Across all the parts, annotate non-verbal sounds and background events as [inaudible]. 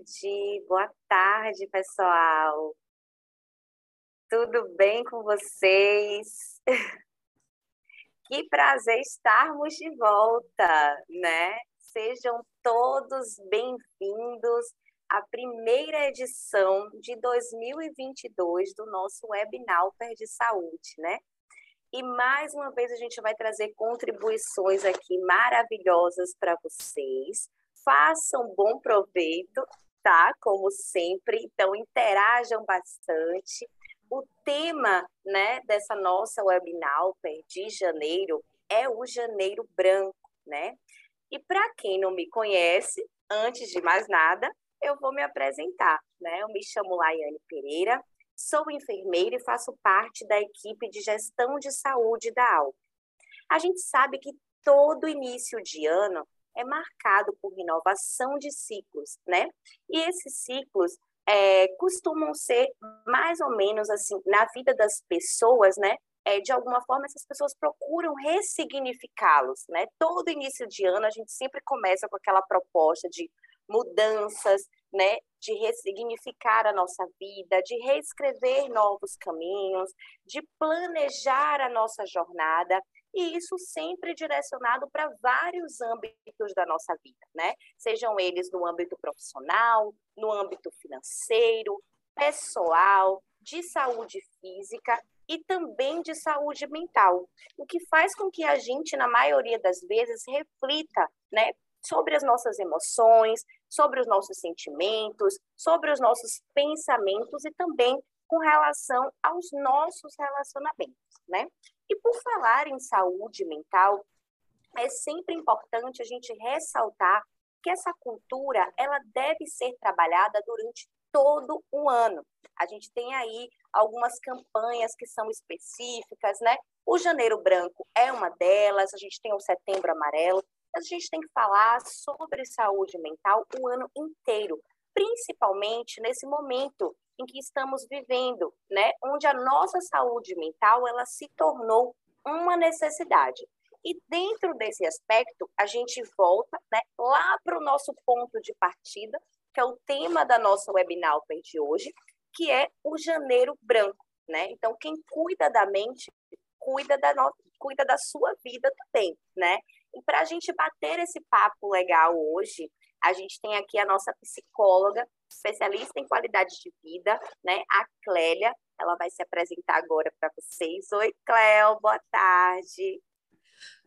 Boa tarde, boa tarde, pessoal. Tudo bem com vocês? [laughs] Que prazer estarmos de volta, né? Sejam todos bem-vindos à primeira edição de 2022 do nosso webinar de Saúde, né? E mais uma vez a gente vai trazer contribuições aqui maravilhosas para vocês. Façam bom proveito, tá? Como sempre. Então, interajam bastante. O tema né, dessa nossa webinar de janeiro é o janeiro branco, né? E para quem não me conhece, antes de mais nada, eu vou me apresentar, né? Eu me chamo Laiane Pereira, sou enfermeira e faço parte da equipe de gestão de saúde da ALP. A gente sabe que todo início de ano é marcado por renovação de ciclos, né? E esses ciclos é, costumam ser mais ou menos assim na vida das pessoas, né? É, de alguma forma essas pessoas procuram ressignificá-los, né? Todo início de ano a gente sempre começa com aquela proposta de mudanças, né? De ressignificar a nossa vida, de reescrever novos caminhos, de planejar a nossa jornada e isso sempre direcionado para vários âmbitos da nossa vida, né? Sejam eles no âmbito profissional, no âmbito financeiro, pessoal, de saúde física e também de saúde mental, o que faz com que a gente, na maioria das vezes, reflita, né, sobre as nossas emoções, sobre os nossos sentimentos, sobre os nossos pensamentos e também com relação aos nossos relacionamentos, né? E por falar em saúde mental, é sempre importante a gente ressaltar que essa cultura ela deve ser trabalhada durante todo o ano. A gente tem aí algumas campanhas que são específicas, né? O Janeiro Branco é uma delas, a gente tem o Setembro Amarelo, a gente tem que falar sobre saúde mental o ano inteiro, principalmente nesse momento em que estamos vivendo, né? Onde a nossa saúde mental ela se tornou uma necessidade. E dentro desse aspecto, a gente volta né, lá para o nosso ponto de partida, que é o tema da nossa webinar de hoje, que é o janeiro branco. Né? Então, quem cuida da mente, cuida da, no... cuida da sua vida também. Né? E para a gente bater esse papo legal hoje, a gente tem aqui a nossa psicóloga, especialista em qualidade de vida, né? A Clélia. Ela vai se apresentar agora para vocês. Oi, Cléo, boa tarde.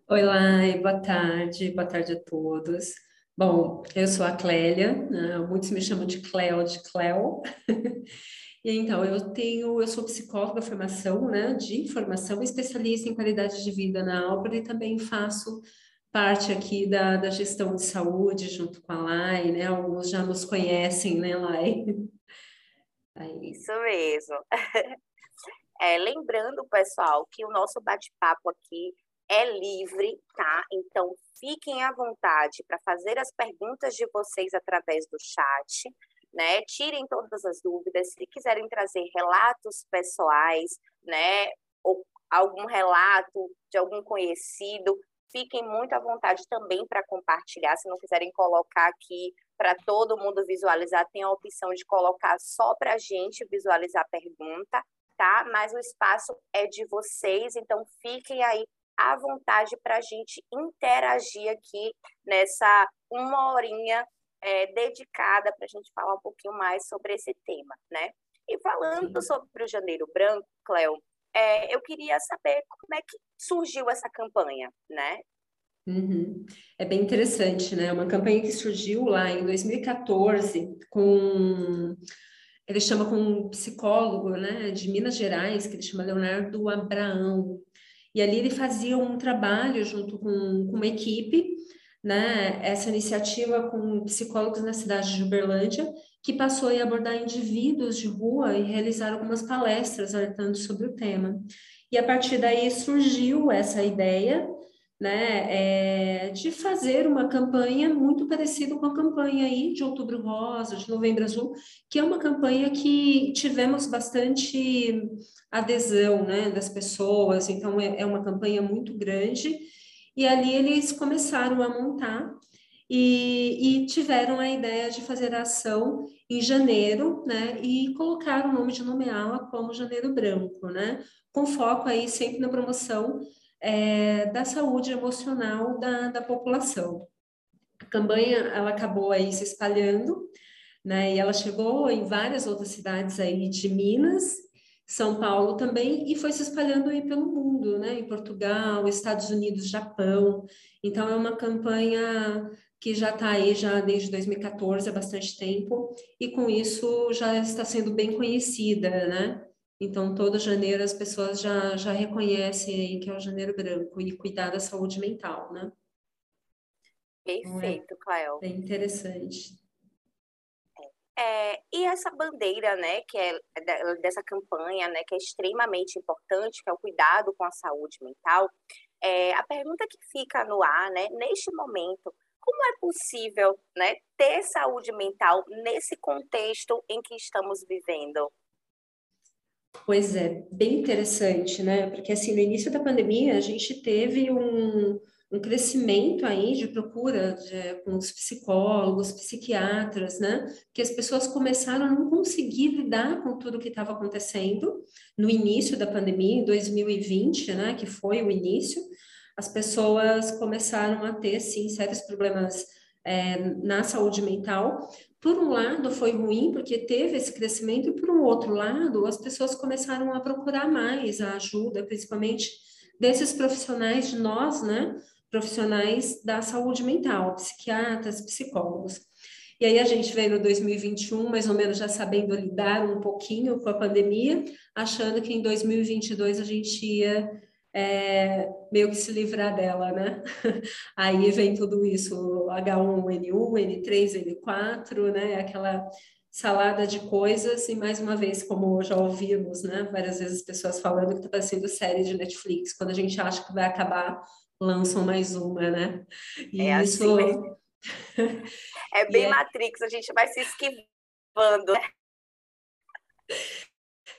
Oi, Lai, boa tarde, boa tarde a todos. Bom, eu sou a Clélia, né? muitos me chamam de Cléo, de Cléo. [laughs] E então, eu tenho, eu sou psicóloga, formação, né, de formação, especialista em qualidade de vida na Álvaro e também faço parte aqui da, da gestão de saúde junto com a Lai, né? Alguns já nos conhecem, né, Lai? [laughs] Aí. Isso mesmo. [laughs] É, lembrando, pessoal, que o nosso bate-papo aqui é livre, tá? Então, fiquem à vontade para fazer as perguntas de vocês através do chat, né? Tirem todas as dúvidas. Se quiserem trazer relatos pessoais, né? Ou algum relato de algum conhecido, fiquem muito à vontade também para compartilhar. Se não quiserem colocar aqui para todo mundo visualizar, tem a opção de colocar só para a gente visualizar a pergunta, tá? Mas o espaço é de vocês, então fiquem aí à vontade para a gente interagir aqui nessa uma horinha é, dedicada para a gente falar um pouquinho mais sobre esse tema, né? E falando Sim. sobre o Janeiro Branco, Cleo, é, eu queria saber como é que surgiu essa campanha, né? Uhum. É bem interessante, né? Uma campanha que surgiu lá em 2014 com ele chama com um psicólogo, né, de Minas Gerais, que ele chama Leonardo Abraão. E ali ele fazia um trabalho junto com, com uma equipe, né, essa iniciativa com psicólogos na cidade de Uberlândia, que passou a abordar indivíduos de rua e realizar algumas palestras alertando sobre o tema. E a partir daí surgiu essa ideia né, é, de fazer uma campanha muito parecida com a campanha aí de Outubro Rosa, de Novembro Azul, que é uma campanha que tivemos bastante adesão, né, das pessoas, então é, é uma campanha muito grande, e ali eles começaram a montar e, e, tiveram a ideia de fazer a ação em janeiro, né, e colocar o nome de nomeá-la como Janeiro Branco, né, com foco aí sempre na promoção é, da saúde emocional da, da população. A campanha, ela acabou aí se espalhando, né, e ela chegou em várias outras cidades aí de Minas, São Paulo também, e foi se espalhando aí pelo mundo, né, em Portugal, Estados Unidos, Japão. Então, é uma campanha que já está aí já desde 2014, há bastante tempo, e com isso já está sendo bem conhecida, né? Então, todo janeiro as pessoas já, já reconhecem aí que é o janeiro branco e cuidar da saúde mental, né? Perfeito, Cléo. É interessante. É, e essa bandeira, né, que é dessa campanha, né, que é extremamente importante, que é o cuidado com a saúde mental, é, a pergunta que fica no ar, né, neste momento, como é possível né, ter saúde mental nesse contexto em que estamos vivendo? Pois é, bem interessante, né? Porque assim, no início da pandemia, a gente teve um, um crescimento aí de procura de, com os psicólogos, psiquiatras, né? Que as pessoas começaram a não conseguir lidar com tudo que estava acontecendo no início da pandemia, em 2020, né? Que foi o início as pessoas começaram a ter, sim, sérios problemas é, na saúde mental. Por um lado, foi ruim, porque teve esse crescimento, e por um outro lado, as pessoas começaram a procurar mais a ajuda, principalmente desses profissionais de nós, né? Profissionais da saúde mental, psiquiatras, psicólogos. E aí a gente veio no 2021, mais ou menos já sabendo lidar um pouquinho com a pandemia, achando que em 2022 a gente ia é, meio que se livrar dela, né? [laughs] Aí vem tudo isso, H1N1, N3, N4, né? Aquela salada de coisas, e mais uma vez, como já ouvimos, né? Várias vezes pessoas falando que está parecendo série de Netflix, quando a gente acha que vai acabar, lançam mais uma, né? E é isso... assim. [laughs] É bem é... Matrix, a gente vai se esquivando.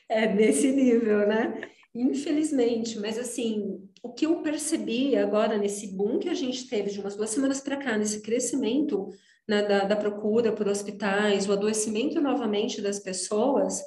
É nesse nível, né? Infelizmente, mas assim, o que eu percebi agora nesse boom que a gente teve de umas duas semanas para cá, nesse crescimento né, da, da, procura por hospitais, o adoecimento novamente das pessoas,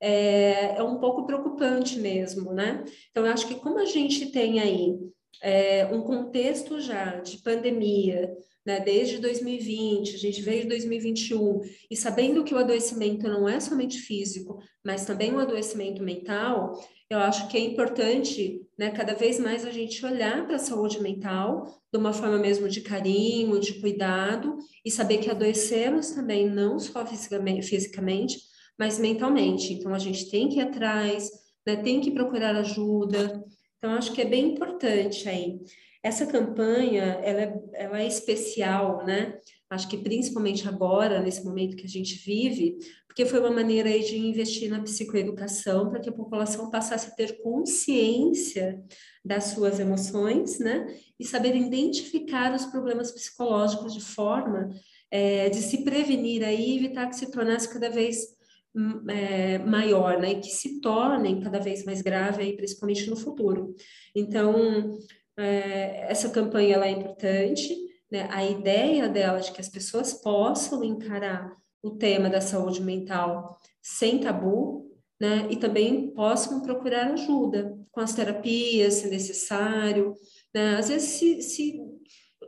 é, é, um pouco preocupante mesmo, né? Então, eu acho que como a gente tem aí é, um contexto já de pandemia, né, desde 2020, a gente veio de 2021, e sabendo que o adoecimento não é somente físico, mas também um adoecimento mental, eu acho que é importante, né, cada vez mais a gente olhar para a saúde mental de uma forma mesmo de carinho, de cuidado, e saber que adoecemos também não só fisicamente, mas mentalmente. Então, a gente tem que ir atrás, né, tem que procurar ajuda. Então, acho que é bem importante aí. Essa campanha, ela é, ela é especial, né? Acho que principalmente agora, nesse momento que a gente vive, porque foi uma maneira de investir na psicoeducação para que a população passasse a ter consciência das suas emoções, né? E saber identificar os problemas psicológicos de forma é, de se prevenir aí evitar que se tornasse cada vez hum, é, maior, né? E que se tornem cada vez mais grave aí, principalmente no futuro. Então, é, essa campanha ela é importante, né? A ideia dela de que as pessoas possam encarar o tema da saúde mental sem tabu, né? E também possam procurar ajuda com as terapias, se necessário, né? Às vezes, se, se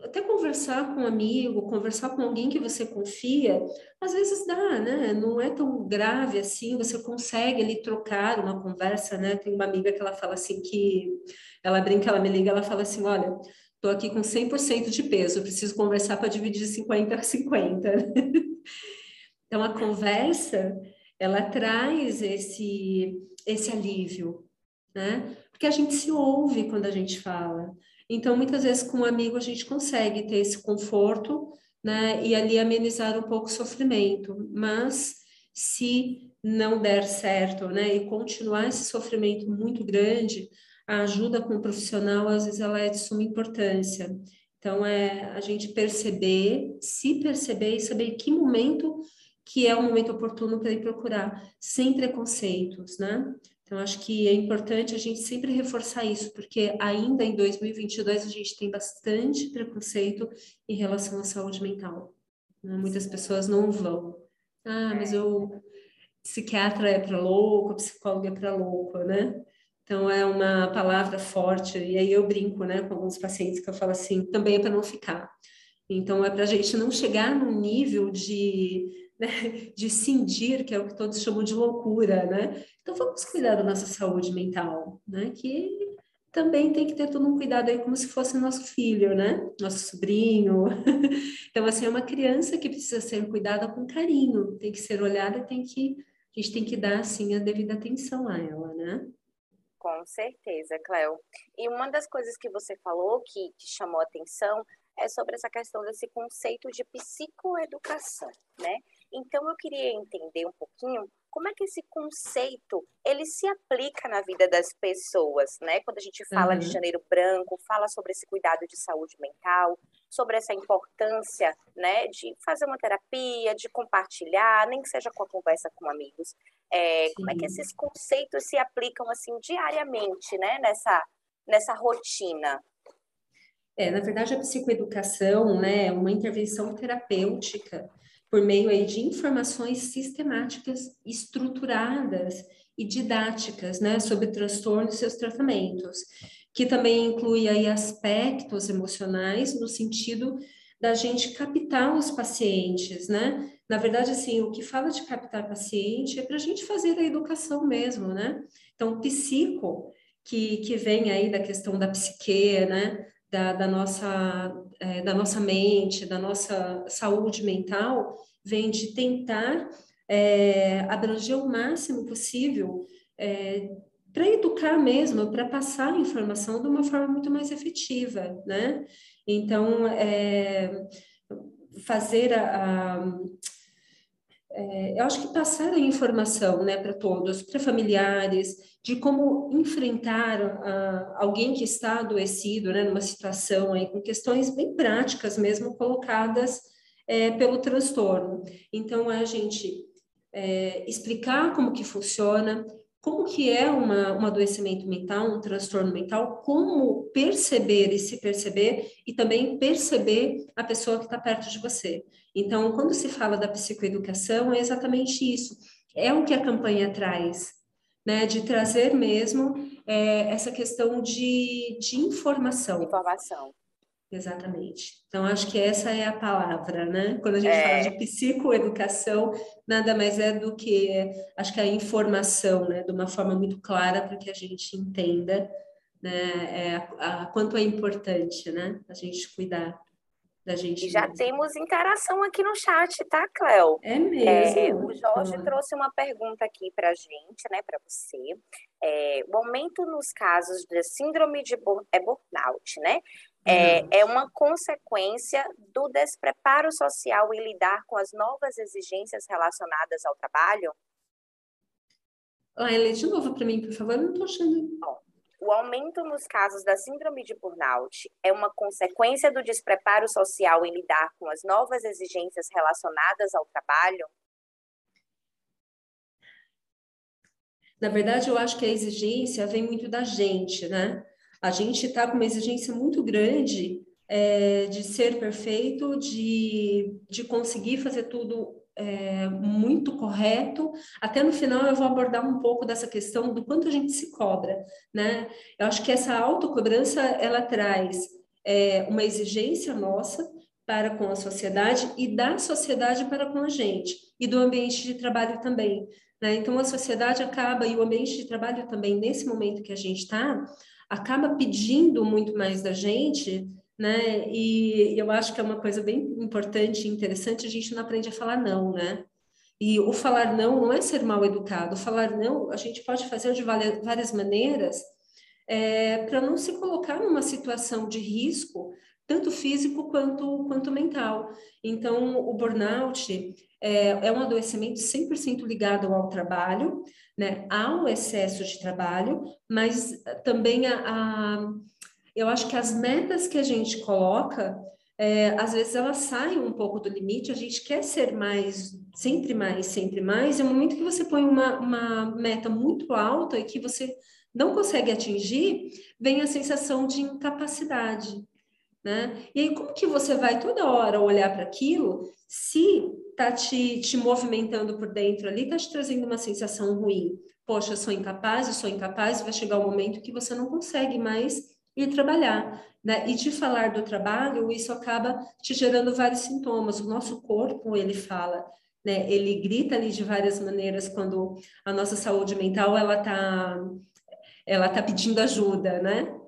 até conversar com um amigo, conversar com alguém que você confia, às vezes dá, né? Não é tão grave assim, você consegue ali trocar uma conversa, né? Tem uma amiga que ela fala assim que ela brinca, ela me liga, ela fala assim: olha, estou aqui com 100% de peso, preciso conversar para dividir 50 a 50. então, a conversa, ela traz esse, esse alívio, né? Porque a gente se ouve quando a gente fala. Então, muitas vezes, com um amigo, a gente consegue ter esse conforto, né? E ali amenizar um pouco o sofrimento. Mas, se não der certo, né? E continuar esse sofrimento muito grande, a ajuda com o profissional, às vezes, ela é de suma importância. Então, é a gente perceber, se perceber e saber que momento que é o momento oportuno para ir procurar, sem preconceitos, né? Então, acho que é importante a gente sempre reforçar isso, porque ainda em 2022 a gente tem bastante preconceito em relação à saúde mental. Né? Muitas pessoas não vão. Ah, mas eu psiquiatra é para louco, psicólogo é para louco, né? Então é uma palavra forte e aí eu brinco, né, com alguns pacientes que eu falo assim, também é para não ficar. Então é para a gente não chegar num nível de né, de cindir, que é o que todos chamam de loucura, né? Então vamos cuidar da nossa saúde mental, né? Que também tem que ter todo um cuidado aí como se fosse nosso filho, né? Nosso sobrinho. [laughs] Então assim é uma criança que precisa ser cuidada com carinho, tem que ser olhada, tem que a gente tem que dar assim a devida atenção a ela, né? Com certeza, Cléo. E uma das coisas que você falou que chamou a atenção é sobre essa questão desse conceito de psicoeducação, né? Então eu queria entender um pouquinho como é que esse conceito ele se aplica na vida das pessoas, né? Quando a gente fala uhum. de janeiro branco, fala sobre esse cuidado de saúde mental, sobre essa importância, né, de fazer uma terapia, de compartilhar, nem que seja com a conversa com amigos. É, como é que esses conceitos se aplicam assim diariamente, né, nessa nessa rotina? É, na verdade, a psicoeducação, né, é uma intervenção terapêutica por meio aí de informações sistemáticas, estruturadas e didáticas, né, sobre transtornos e seus tratamentos, que também inclui aí aspectos emocionais no sentido da gente captar os pacientes, né? Na verdade, assim, o que fala de captar paciente é para a gente fazer a educação mesmo, né? Então, psico, que, que vem aí da questão da psique, né? Da, da, nossa, é, da nossa mente, da nossa saúde mental, vem de tentar é, abranger o máximo possível é, para educar mesmo, para passar a informação de uma forma muito mais efetiva, né? Então, é, fazer a, a é, eu acho que passar a informação né, para todos, para familiares, de como enfrentar alguém que está adoecido, né, numa situação aí, com questões bem práticas mesmo colocadas é, pelo transtorno. Então, a gente é, explicar como que funciona, como que é uma, um adoecimento mental, um transtorno mental, como perceber e se perceber e também perceber a pessoa que está perto de você. Então, quando se fala da psicoeducação, é exatamente isso. É o que a campanha traz, né? De trazer mesmo é, essa questão de, de informação. Informação. Exatamente. Então, acho que essa é a palavra, né? Quando a gente é. fala de psicoeducação, nada mais é do que, acho que a informação, né? De uma forma muito clara para que a gente entenda, né? É, a, a, quanto é importante, né? A gente cuidar da gente. E já mesmo. temos interação aqui no chat, tá, Cléo? É mesmo. É, o Jorge ah. trouxe uma pergunta aqui para a gente, né, para você. É, o aumento nos casos de síndrome de é burnout, né? É, é uma consequência do despreparo social em lidar com as novas exigências relacionadas ao trabalho? Ah, lê de novo para mim, por favor, eu não estou achando. Bom, o aumento nos casos da síndrome de burnout é uma consequência do despreparo social em lidar com as novas exigências relacionadas ao trabalho? Na verdade, eu acho que a exigência vem muito da gente, né? A gente está com uma exigência muito grande é, de ser perfeito, de, de conseguir fazer tudo é, muito correto. Até no final eu vou abordar um pouco dessa questão do quanto a gente se cobra, né? Eu acho que essa autocobrança ela traz é, uma exigência nossa para com a sociedade e da sociedade para com a gente e do ambiente de trabalho também. Né? Então a sociedade acaba e o ambiente de trabalho também nesse momento que a gente está acaba pedindo muito mais da gente, né? E eu acho que é uma coisa bem importante e interessante, a gente não aprende a falar não, né? E o falar não não é ser mal educado, o falar não a gente pode fazer de várias maneiras é, para não se colocar numa situação de risco, tanto físico quanto, quanto mental. Então, o burnout é, é um adoecimento 100% ligado ao trabalho, né, ao excesso de trabalho, mas também a, a eu acho que as metas que a gente coloca, é, às vezes elas saem um pouco do limite, a gente quer ser mais sempre mais, sempre mais, é o momento que você põe uma, uma meta muito alta e que você não consegue atingir, vem a sensação de incapacidade. Né? E aí, como que você vai toda hora olhar para aquilo se está te, te movimentando por dentro ali, está te trazendo uma sensação ruim? Poxa, eu sou incapaz, eu sou incapaz, vai chegar um momento que você não consegue mais ir trabalhar. Né? E de falar do trabalho, isso acaba te gerando vários sintomas. O nosso corpo, ele fala, né? ele grita ali de várias maneiras quando a nossa saúde mental ela está ela tá pedindo ajuda, né?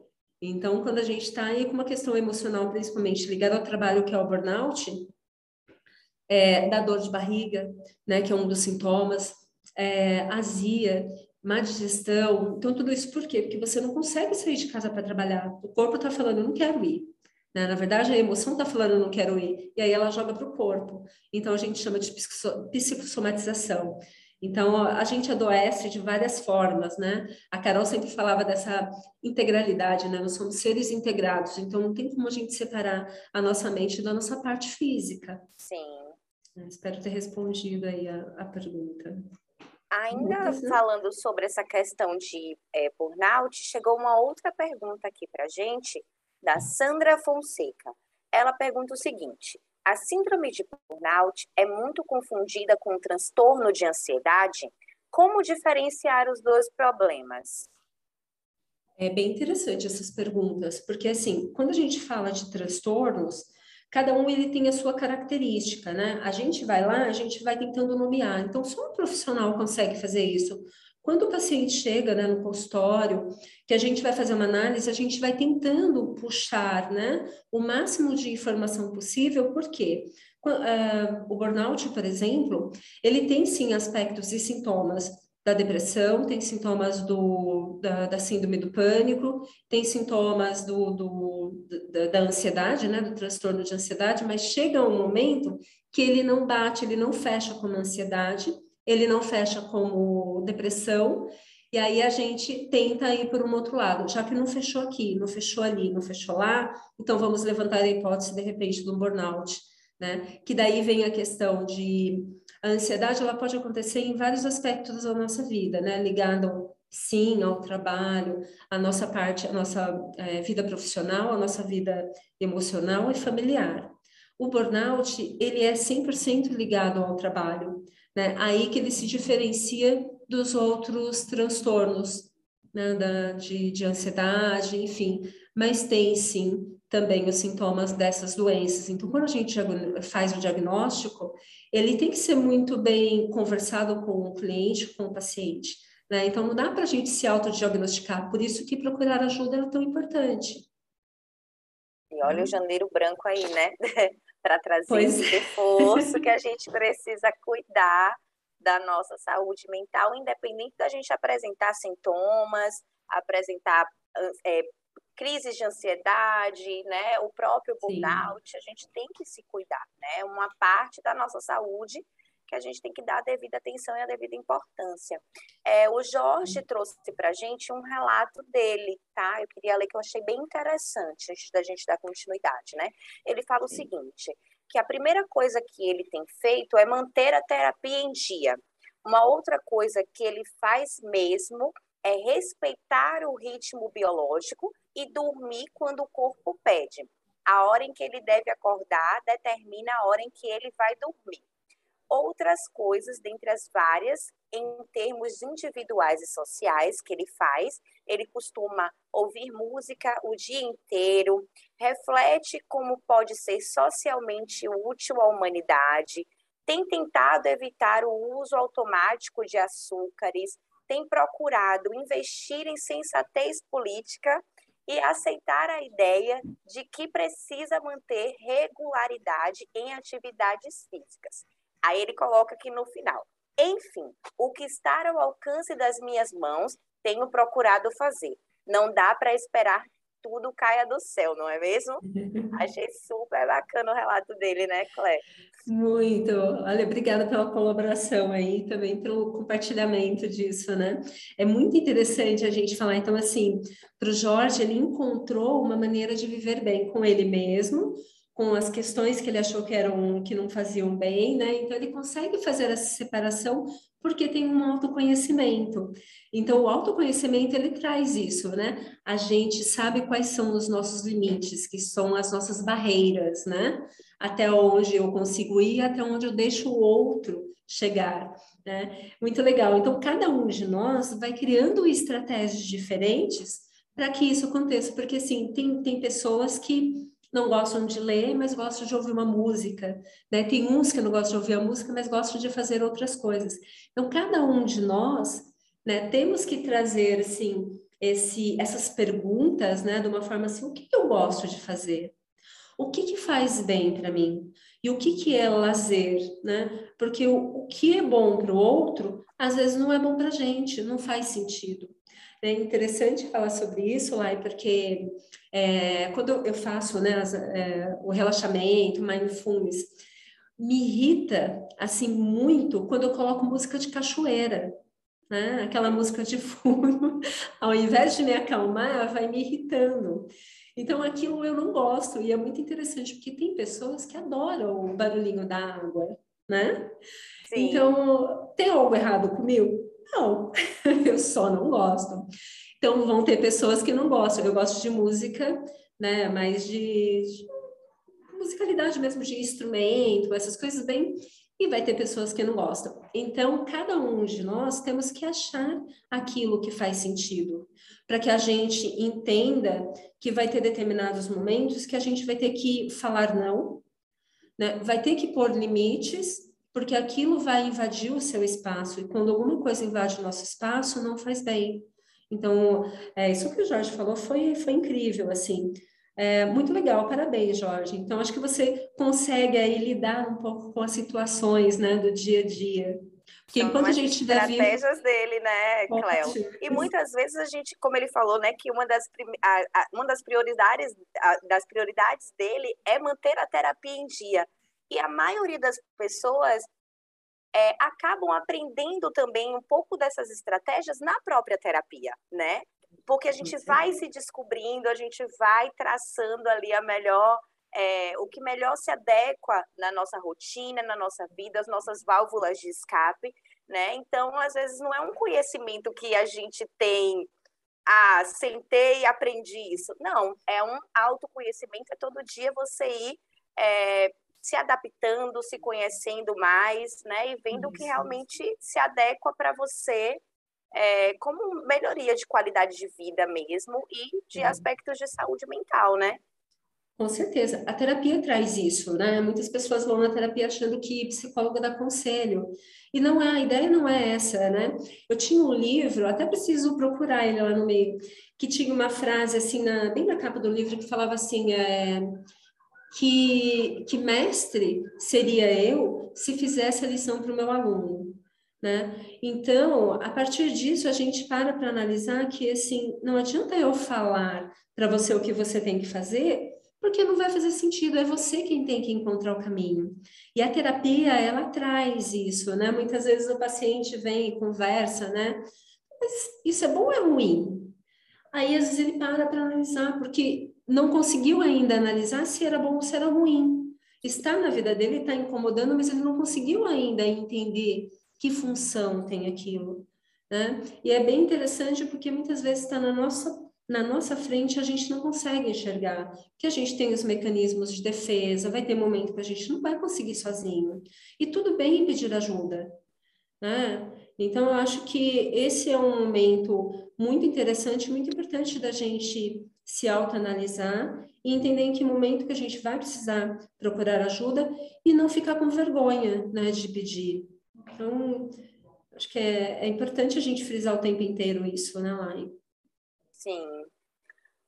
Então, quando a gente está aí com uma questão emocional, principalmente ligada ao trabalho, que é o burnout, é, da dor de barriga, né, que é um dos sintomas, é, azia, má digestão. Então, tudo isso por quê? Porque você não consegue sair de casa para trabalhar. O corpo está falando, eu não quero ir. Né? Na verdade, a emoção está falando, eu não quero ir. E aí ela joga para o corpo. Então, a gente chama de psicossomatização. Então, a gente adoece de várias formas, né? A Carol sempre falava dessa integralidade, né? Nós somos seres integrados, então não tem como a gente separar a nossa mente da nossa parte física. Sim. Espero ter respondido aí a, a pergunta. Ainda né? falando sobre essa questão de é, burnout, chegou uma outra pergunta aqui para gente, da Sandra Fonseca. Ela pergunta o seguinte: a síndrome de burnout é muito confundida com o transtorno de ansiedade. Como diferenciar os dois problemas? É bem interessante essas perguntas, porque assim, quando a gente fala de transtornos, cada um ele tem a sua característica, né? A gente vai lá, a gente vai tentando nomear. Então, só um profissional consegue fazer isso. Quando o paciente chega né, no consultório, que a gente vai fazer uma análise, a gente vai tentando puxar né, o máximo de informação possível, porque uh, o burnout, por exemplo, ele tem sim aspectos e sintomas da depressão, tem sintomas do, da, da síndrome do pânico, tem sintomas do, do da, da, ansiedade, né, do transtorno de ansiedade, mas chega um momento que ele não bate, ele não fecha como ansiedade, ele não fecha como depressão, e aí a gente tenta ir por um outro lado, já que não fechou aqui, não fechou ali, não fechou lá, então vamos levantar a hipótese, de repente, do burnout, né? Que daí vem a questão de a ansiedade, ela pode acontecer em vários aspectos da nossa vida, né? Ligado, sim, ao trabalho, a nossa parte, a nossa é, vida profissional, a nossa vida emocional e familiar. O burnout, ele é 100% ligado ao trabalho, né? Aí que ele se diferencia dos outros transtornos, né? da, de, de ansiedade, enfim. Mas tem sim também os sintomas dessas doenças. Então, quando a gente faz o diagnóstico, ele tem que ser muito bem conversado com o cliente, com o paciente. Né? Então, não dá para a gente se autodiagnosticar, por isso que procurar ajuda é tão importante. E olha o janeiro branco aí, né? [laughs] para trazer pois esse é. reforço que a [laughs] gente precisa cuidar da nossa saúde mental, independente da gente apresentar sintomas, apresentar é, crises de ansiedade, né, o próprio burnout, Sim. a gente tem que se cuidar, né, uma parte da nossa saúde que a gente tem que dar a devida atenção e a devida importância. É, o Jorge trouxe para a gente um relato dele, tá? Eu queria ler que eu achei bem interessante antes da gente dar continuidade, né? Ele fala o seguinte, que a primeira coisa que ele tem feito é manter a terapia em dia. Uma outra coisa que ele faz mesmo é respeitar o ritmo biológico e dormir quando o corpo pede. A hora em que ele deve acordar determina a hora em que ele vai dormir outras coisas, dentre as várias, em termos individuais e sociais que ele faz. Ele costuma ouvir música o dia inteiro, reflete como pode ser socialmente útil à humanidade, tem tentado evitar o uso automático de açúcares, tem procurado investir em sensatez política e aceitar a ideia de que precisa manter regularidade em atividades físicas. Aí ele coloca aqui no final. Enfim, o que está ao alcance das minhas mãos, tenho procurado fazer. Não dá para esperar tudo caia do céu, não é mesmo? [laughs] Achei super bacana o relato dele, né, Clé? Muito. Olha, obrigada pela colaboração aí, também pelo compartilhamento disso, né? É muito interessante a gente falar, então, assim, para o Jorge, ele encontrou uma maneira de viver bem com ele mesmo, com as questões que ele achou que eram que não faziam bem, né? Então ele consegue fazer essa separação porque tem um autoconhecimento. Então o autoconhecimento ele traz isso, né? A gente sabe quais são os nossos limites, que são as nossas barreiras, né? Até onde eu consigo ir, até onde eu deixo o outro chegar, né? Muito legal. Então cada um de nós vai criando estratégias diferentes para que isso aconteça, porque assim, tem tem pessoas que não gostam de ler, mas gostam de ouvir uma música, né? Tem uns que não gostam de ouvir a música, mas gostam de fazer outras coisas. Então, cada um de nós, né, temos que trazer, assim, esse, essas perguntas, né, de uma forma assim, o que eu gosto de fazer? O que que faz bem para mim? E o que que é lazer, né? Porque o, o que é bom para o outro, às vezes não é bom para a gente, não faz sentido. É interessante falar sobre isso, Lai, porque é, quando eu faço né, as, é, o relaxamento, mindfulness, me irrita assim muito quando eu coloco música de cachoeira, né? Aquela música de fundo, [laughs] ao invés de me acalmar, vai me irritando. Então aquilo eu não gosto e é muito interessante porque tem pessoas que adoram o barulhinho da água, né? Sim. Então tem algo errado comigo? Não, [laughs] eu só não gosto. Então, vão ter pessoas que não gostam. Eu gosto de música, né, mais de, de musicalidade mesmo, de instrumento, essas coisas bem. E vai ter pessoas que não gostam. Então, cada um de nós temos que achar aquilo que faz sentido, para que a gente entenda que vai ter determinados momentos que a gente vai ter que falar não, né? vai ter que pôr limites, porque aquilo vai invadir o seu espaço. E quando alguma coisa invade o nosso espaço, não faz bem. Então, é, isso que o Jorge falou foi, foi incrível, assim. É, muito legal, parabéns, Jorge. Então, acho que você consegue aí lidar um pouco com as situações, né, do dia a dia. Porque São enquanto a gente estratégias dele, né, Cléo? E muitas vezes a gente, como ele falou, né, que uma das, a, a, uma das prioridades, a, das prioridades dele é manter a terapia em dia. E a maioria das pessoas é, acabam aprendendo também um pouco dessas estratégias na própria terapia, né? Porque a gente vai se descobrindo, a gente vai traçando ali a melhor, é, o que melhor se adequa na nossa rotina, na nossa vida, as nossas válvulas de escape, né? Então, às vezes, não é um conhecimento que a gente tem ah, sentei e aprendi isso. Não, é um autoconhecimento, é todo dia você ir é, se adaptando, se conhecendo mais, né? E vendo o que realmente se adequa para você é, como melhoria de qualidade de vida mesmo e de uhum. aspectos de saúde mental, né? Com certeza. A terapia traz isso, né? Muitas pessoas vão na terapia achando que psicóloga dá conselho. E não é, a ideia não é essa, né? Eu tinha um livro, até preciso procurar ele lá no meio, que tinha uma frase assim, na, bem na capa do livro, que falava assim: é, que, que mestre seria eu se fizesse a lição para o meu aluno. Né? Então, a partir disso, a gente para para analisar que, assim, não adianta eu falar para você o que você tem que fazer, porque não vai fazer sentido, é você quem tem que encontrar o caminho. E a terapia, ela traz isso, né? Muitas vezes o paciente vem e conversa, né? Mas isso é bom ou é ruim? Aí, às vezes, ele para para analisar, porque não conseguiu ainda analisar se era bom ou se era ruim. Está na vida dele, está incomodando, mas ele não conseguiu ainda entender que função tem aquilo. Né? E é bem interessante porque muitas vezes está na nossa na nossa frente a gente não consegue enxergar, que a gente tem os mecanismos de defesa, vai ter momento que a gente não vai conseguir sozinho. E tudo bem pedir ajuda. Né? Então, eu acho que esse é um momento muito interessante, muito importante da gente se autoanalisar e entender em que momento que a gente vai precisar procurar ajuda e não ficar com vergonha né, de pedir. Então, acho que é, é importante a gente frisar o tempo inteiro isso, né, Lai? Sim.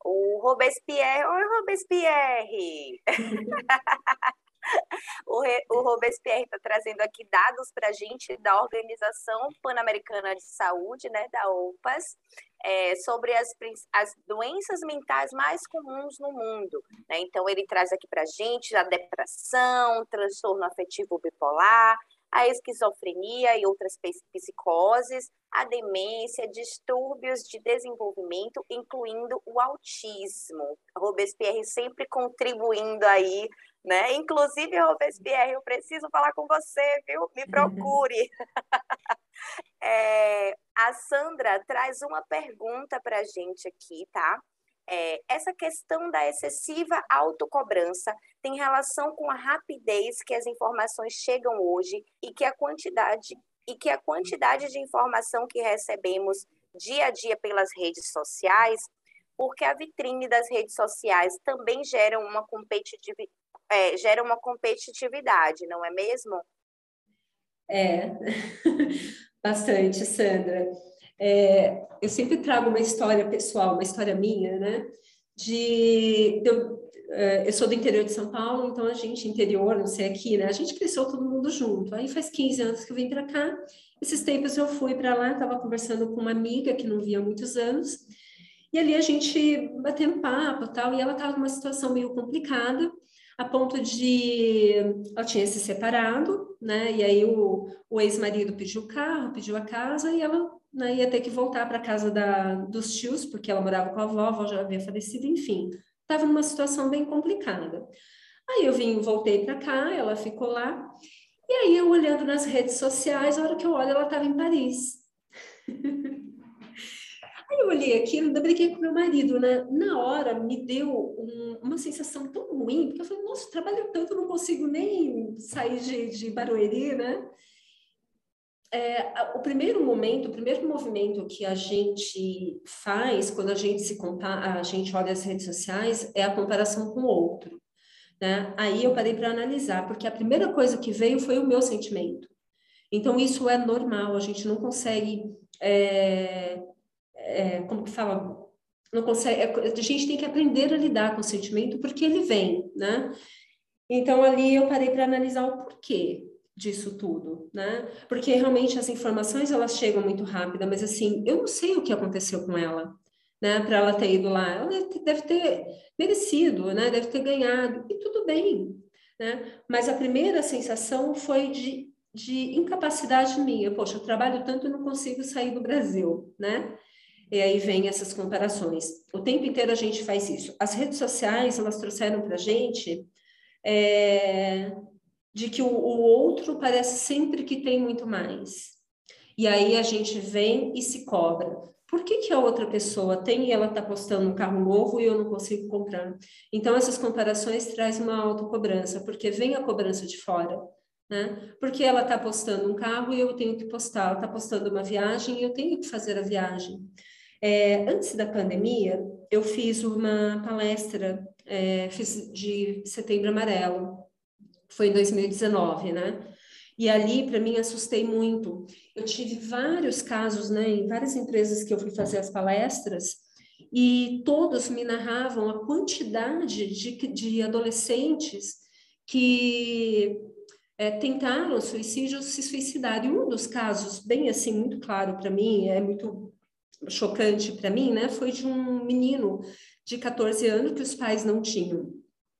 O Robespierre, oi Robespierre! [laughs] [laughs] o, o Robespierre está trazendo aqui dados para a gente da Organização Pan-Americana de Saúde, né, da OPAS, é, sobre as, as doenças mentais mais comuns no mundo. Né? Então, ele traz aqui para a gente a depressão, transtorno afetivo bipolar, a esquizofrenia e outras psicoses, a demência, distúrbios de desenvolvimento, incluindo o autismo. Robespierre sempre contribuindo aí né? Inclusive, Robespierre, eu preciso falar com você, viu? Me [laughs] procure. [laughs] é, a Sandra traz uma pergunta para a gente aqui, tá? É, essa questão da excessiva autocobrança tem relação com a rapidez que as informações chegam hoje e que a quantidade e que a quantidade de informação que recebemos dia a dia pelas redes sociais, porque a vitrine das redes sociais também gera uma, é, gera uma competitividade, não é mesmo? É, [laughs] bastante, Sandra. É, eu sempre trago uma história pessoal, uma história minha, né? De, de eu, é, eu sou do interior de São Paulo, então a gente, interior, não sei aqui, né? A gente cresceu todo mundo junto. Aí faz 15 anos que eu vim para cá. Esses tempos eu fui para lá, estava conversando com uma amiga que não via há muitos anos. E ali a gente batendo papo tal, e ela estava numa situação meio complicada a ponto de ela tinha se separado, né? E aí o, o ex-marido pediu o carro, pediu a casa e ela né, ia ter que voltar para casa da, dos tios, porque ela morava com a avó, a avó já havia falecido, enfim, estava numa situação bem complicada. Aí eu vim, voltei para cá, ela ficou lá, e aí eu olhando nas redes sociais, a hora que eu olho, ela estava em Paris. [laughs] Aí eu olhei aquilo, ainda brinquei com meu marido, né? Na hora me deu um, uma sensação tão ruim, porque eu falei, nossa, trabalho tanto, não consigo nem sair de, de Barueri, né? É, o primeiro momento, o primeiro movimento que a gente faz quando a gente se compara, a gente olha as redes sociais é a comparação com o outro. Né? Aí eu parei para analisar, porque a primeira coisa que veio foi o meu sentimento. Então isso é normal, a gente não consegue é, é, como que fala, não consegue, é, a gente tem que aprender a lidar com o sentimento porque ele vem, né? Então ali eu parei para analisar o porquê disso tudo, né? Porque realmente as informações elas chegam muito rápida, mas assim, eu não sei o que aconteceu com ela, né? Para ela ter ido lá, ela deve ter merecido, né? Deve ter ganhado e tudo bem, né? Mas a primeira sensação foi de de incapacidade minha. Poxa, eu trabalho tanto e não consigo sair do Brasil, né? E aí vem essas comparações. O tempo inteiro a gente faz isso. As redes sociais, elas trouxeram para a gente é, de que o, o outro parece sempre que tem muito mais. E aí a gente vem e se cobra. Por que, que a outra pessoa tem e ela está postando um carro novo e eu não consigo comprar? Então, essas comparações trazem uma autocobrança, porque vem a cobrança de fora. Né? Porque ela está postando um carro e eu tenho que postar, ela está postando uma viagem e eu tenho que fazer a viagem. É, antes da pandemia, eu fiz uma palestra, é, fiz de Setembro Amarelo, foi em 2019, né? E ali, para mim, assustei muito. Eu tive vários casos, né, em várias empresas que eu fui fazer as palestras, e todos me narravam a quantidade de, de adolescentes que é, tentaram suicídio se suicidar. E um dos casos, bem assim, muito claro para mim, é muito chocante para mim, né, foi de um menino de 14 anos que os pais não tinham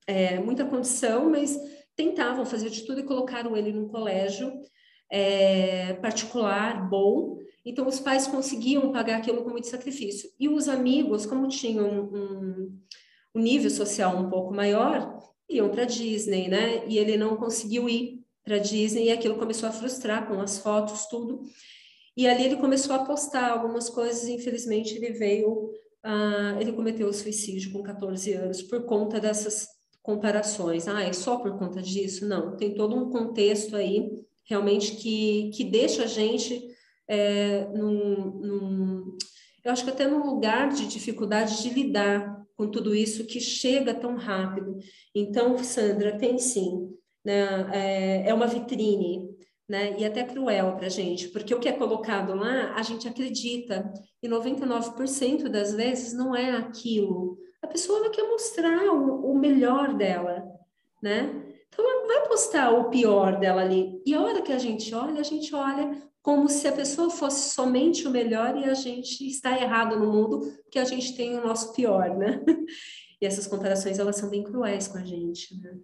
é, muita condição, mas tentavam fazer de tudo e colocaram ele num colégio é, particular, bom. Então, os pais conseguiam pagar aquilo com muito sacrifício. E os amigos, como tinham um, um nível social um pouco maior, iam para Disney, né? E ele não conseguiu ir para Disney e aquilo começou a frustrar com as fotos, tudo. E ali ele começou a postar algumas coisas, infelizmente ele veio, uh, ele cometeu o suicídio com 14 anos por conta dessas comparações. Ah, é só por conta disso? Não, tem todo um contexto aí realmente que, que deixa a gente é, num, num, eu acho que até num lugar de dificuldade de lidar com tudo isso que chega tão rápido. Então, Sandra, tem sim, né? é, é uma vitrine né? E até cruel para a gente, porque o que é colocado lá, a gente acredita, e 99% das vezes não é aquilo. A pessoa quer mostrar o, o melhor dela, né? Então, ela vai postar o pior dela ali. E a hora que a gente olha, a gente olha como se a pessoa fosse somente o melhor e a gente está errado no mundo, porque a gente tem o nosso pior, né? [laughs] E essas comparações, elas são bem cruéis com a gente, né?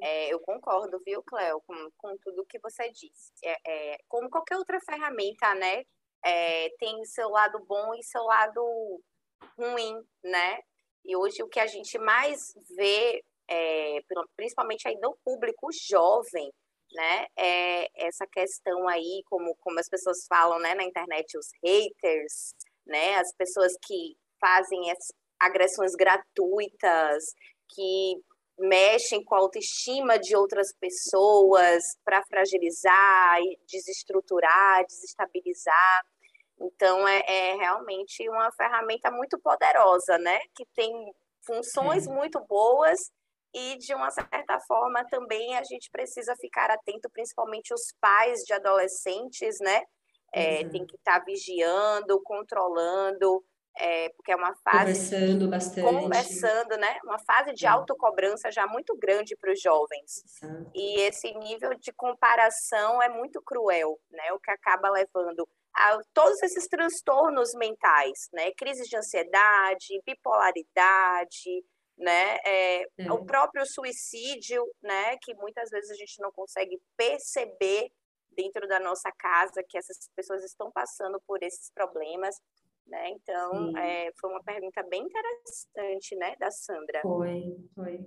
É. É, eu concordo, viu, Cléo, com, com tudo que você disse. É, é como qualquer outra ferramenta, né? É, tem seu lado bom e seu lado ruim, né? E hoje o que a gente mais vê é, principalmente aí no público jovem, né? É, essa questão aí, como, como as pessoas falam né, na internet, os haters, né? As pessoas que fazem as agressões gratuitas, que mexem com a autoestima de outras pessoas para fragilizar, desestruturar, desestabilizar. Então, é, é, realmente uma ferramenta muito poderosa, né? Que tem funções muito boas e, de uma certa forma, também a gente precisa ficar atento, principalmente os pais de adolescentes, né? É, tem que estar tá vigiando, controlando, é, porque é uma fase conversando bastante, conversando, né? Uma fase de autocobrança já muito grande para os jovens. Exato. E esse nível de comparação é muito cruel, né? O que acaba levando a todos esses transtornos mentais, né? Crises de ansiedade, bipolaridade, né? É, é. O próprio suicídio, né? Que muitas vezes a gente não consegue perceber dentro da nossa casa que essas pessoas estão passando por esses problemas. Né? Então, é, foi uma pergunta bem interessante, né, da Sandra. Foi, foi.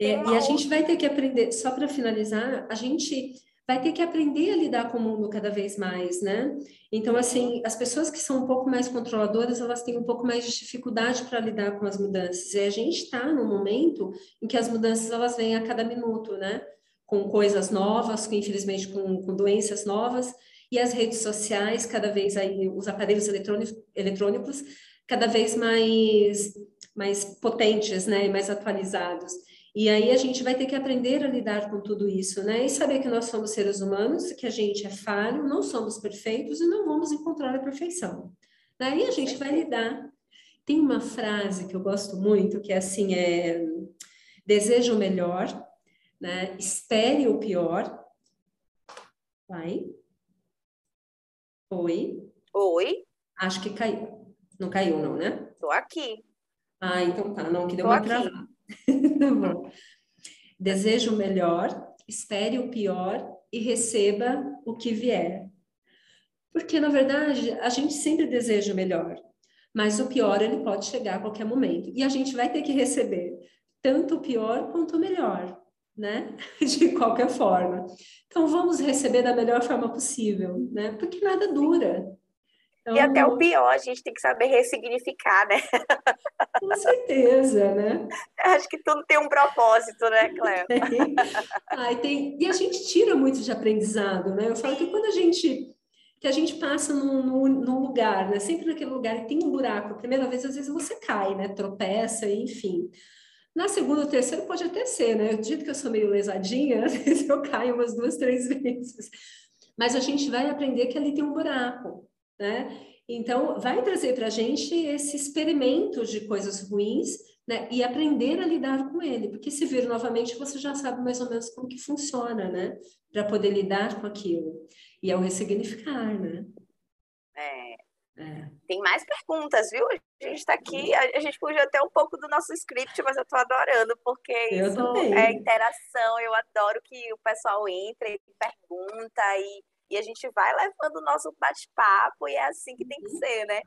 E, e a gente vai ter que aprender, só para finalizar, a gente vai ter que aprender a lidar com o mundo cada vez mais, né? Então, assim, as pessoas que são um pouco mais controladoras, elas têm um pouco mais de dificuldade para lidar com as mudanças. E a gente está no momento em que as mudanças elas vêm a cada minuto, né? Com coisas novas, com, infelizmente com, com doenças novas e as redes sociais, cada vez aí, os aparelhos eletrônicos, cada vez mais, mais potentes, né, mais atualizados. E aí a gente vai ter que aprender a lidar com tudo isso, né? E saber que nós somos seres humanos, que a gente é falho, não somos perfeitos e não vamos encontrar a perfeição. Daí a gente vai lidar. Tem uma frase que eu gosto muito, que é assim, é deseja o melhor, né? Espere o pior. Vai. Oi. Oi. Acho que caiu. Não caiu, não, né? Tô aqui. Ah, então tá. Não, que deu Tô uma travada. [laughs] tá bom. Desejo o melhor, espere o pior e receba o que vier. Porque, na verdade, a gente sempre deseja o melhor, mas o pior ele pode chegar a qualquer momento. E a gente vai ter que receber tanto o pior quanto o melhor né? [laughs] De qualquer forma. Então, vamos receber da melhor forma possível, né? Porque nada dura. Então, e até o pior, a gente tem que saber ressignificar, né? [laughs] Com certeza, né? Acho que tudo tem um propósito, né, [laughs] Cléo? Tem. Ai, tem... E a gente tira muito de aprendizado, né? Eu falo que quando a gente que a gente passa num, num, num, lugar, né? Sempre naquele lugar que tem um buraco. A primeira vez, às vezes, você cai, né? Tropeça, enfim. Na segunda ou terceira pode até ser, né? Eu dito que eu sou meio lesadinha, [laughs] às vezes eu caio umas duas, três vezes. Mas a gente vai aprender que ali tem um buraco, né? Então, vai trazer para a gente esse experimento de coisas ruins, né? E aprender a lidar com ele, porque se vir novamente, você já sabe mais ou menos como que funciona, né? Para poder lidar com aquilo. E é o ressignificar, né? É, é. Tem mais perguntas, viu? A gente está aqui, a, gente fugiu até um pouco do nosso script, mas eu estou adorando, porque eu isso também. é interação. Eu adoro que o pessoal entre e pergunta e, e a gente vai levando o nosso bate-papo e é assim que tem que uhum. ser, né?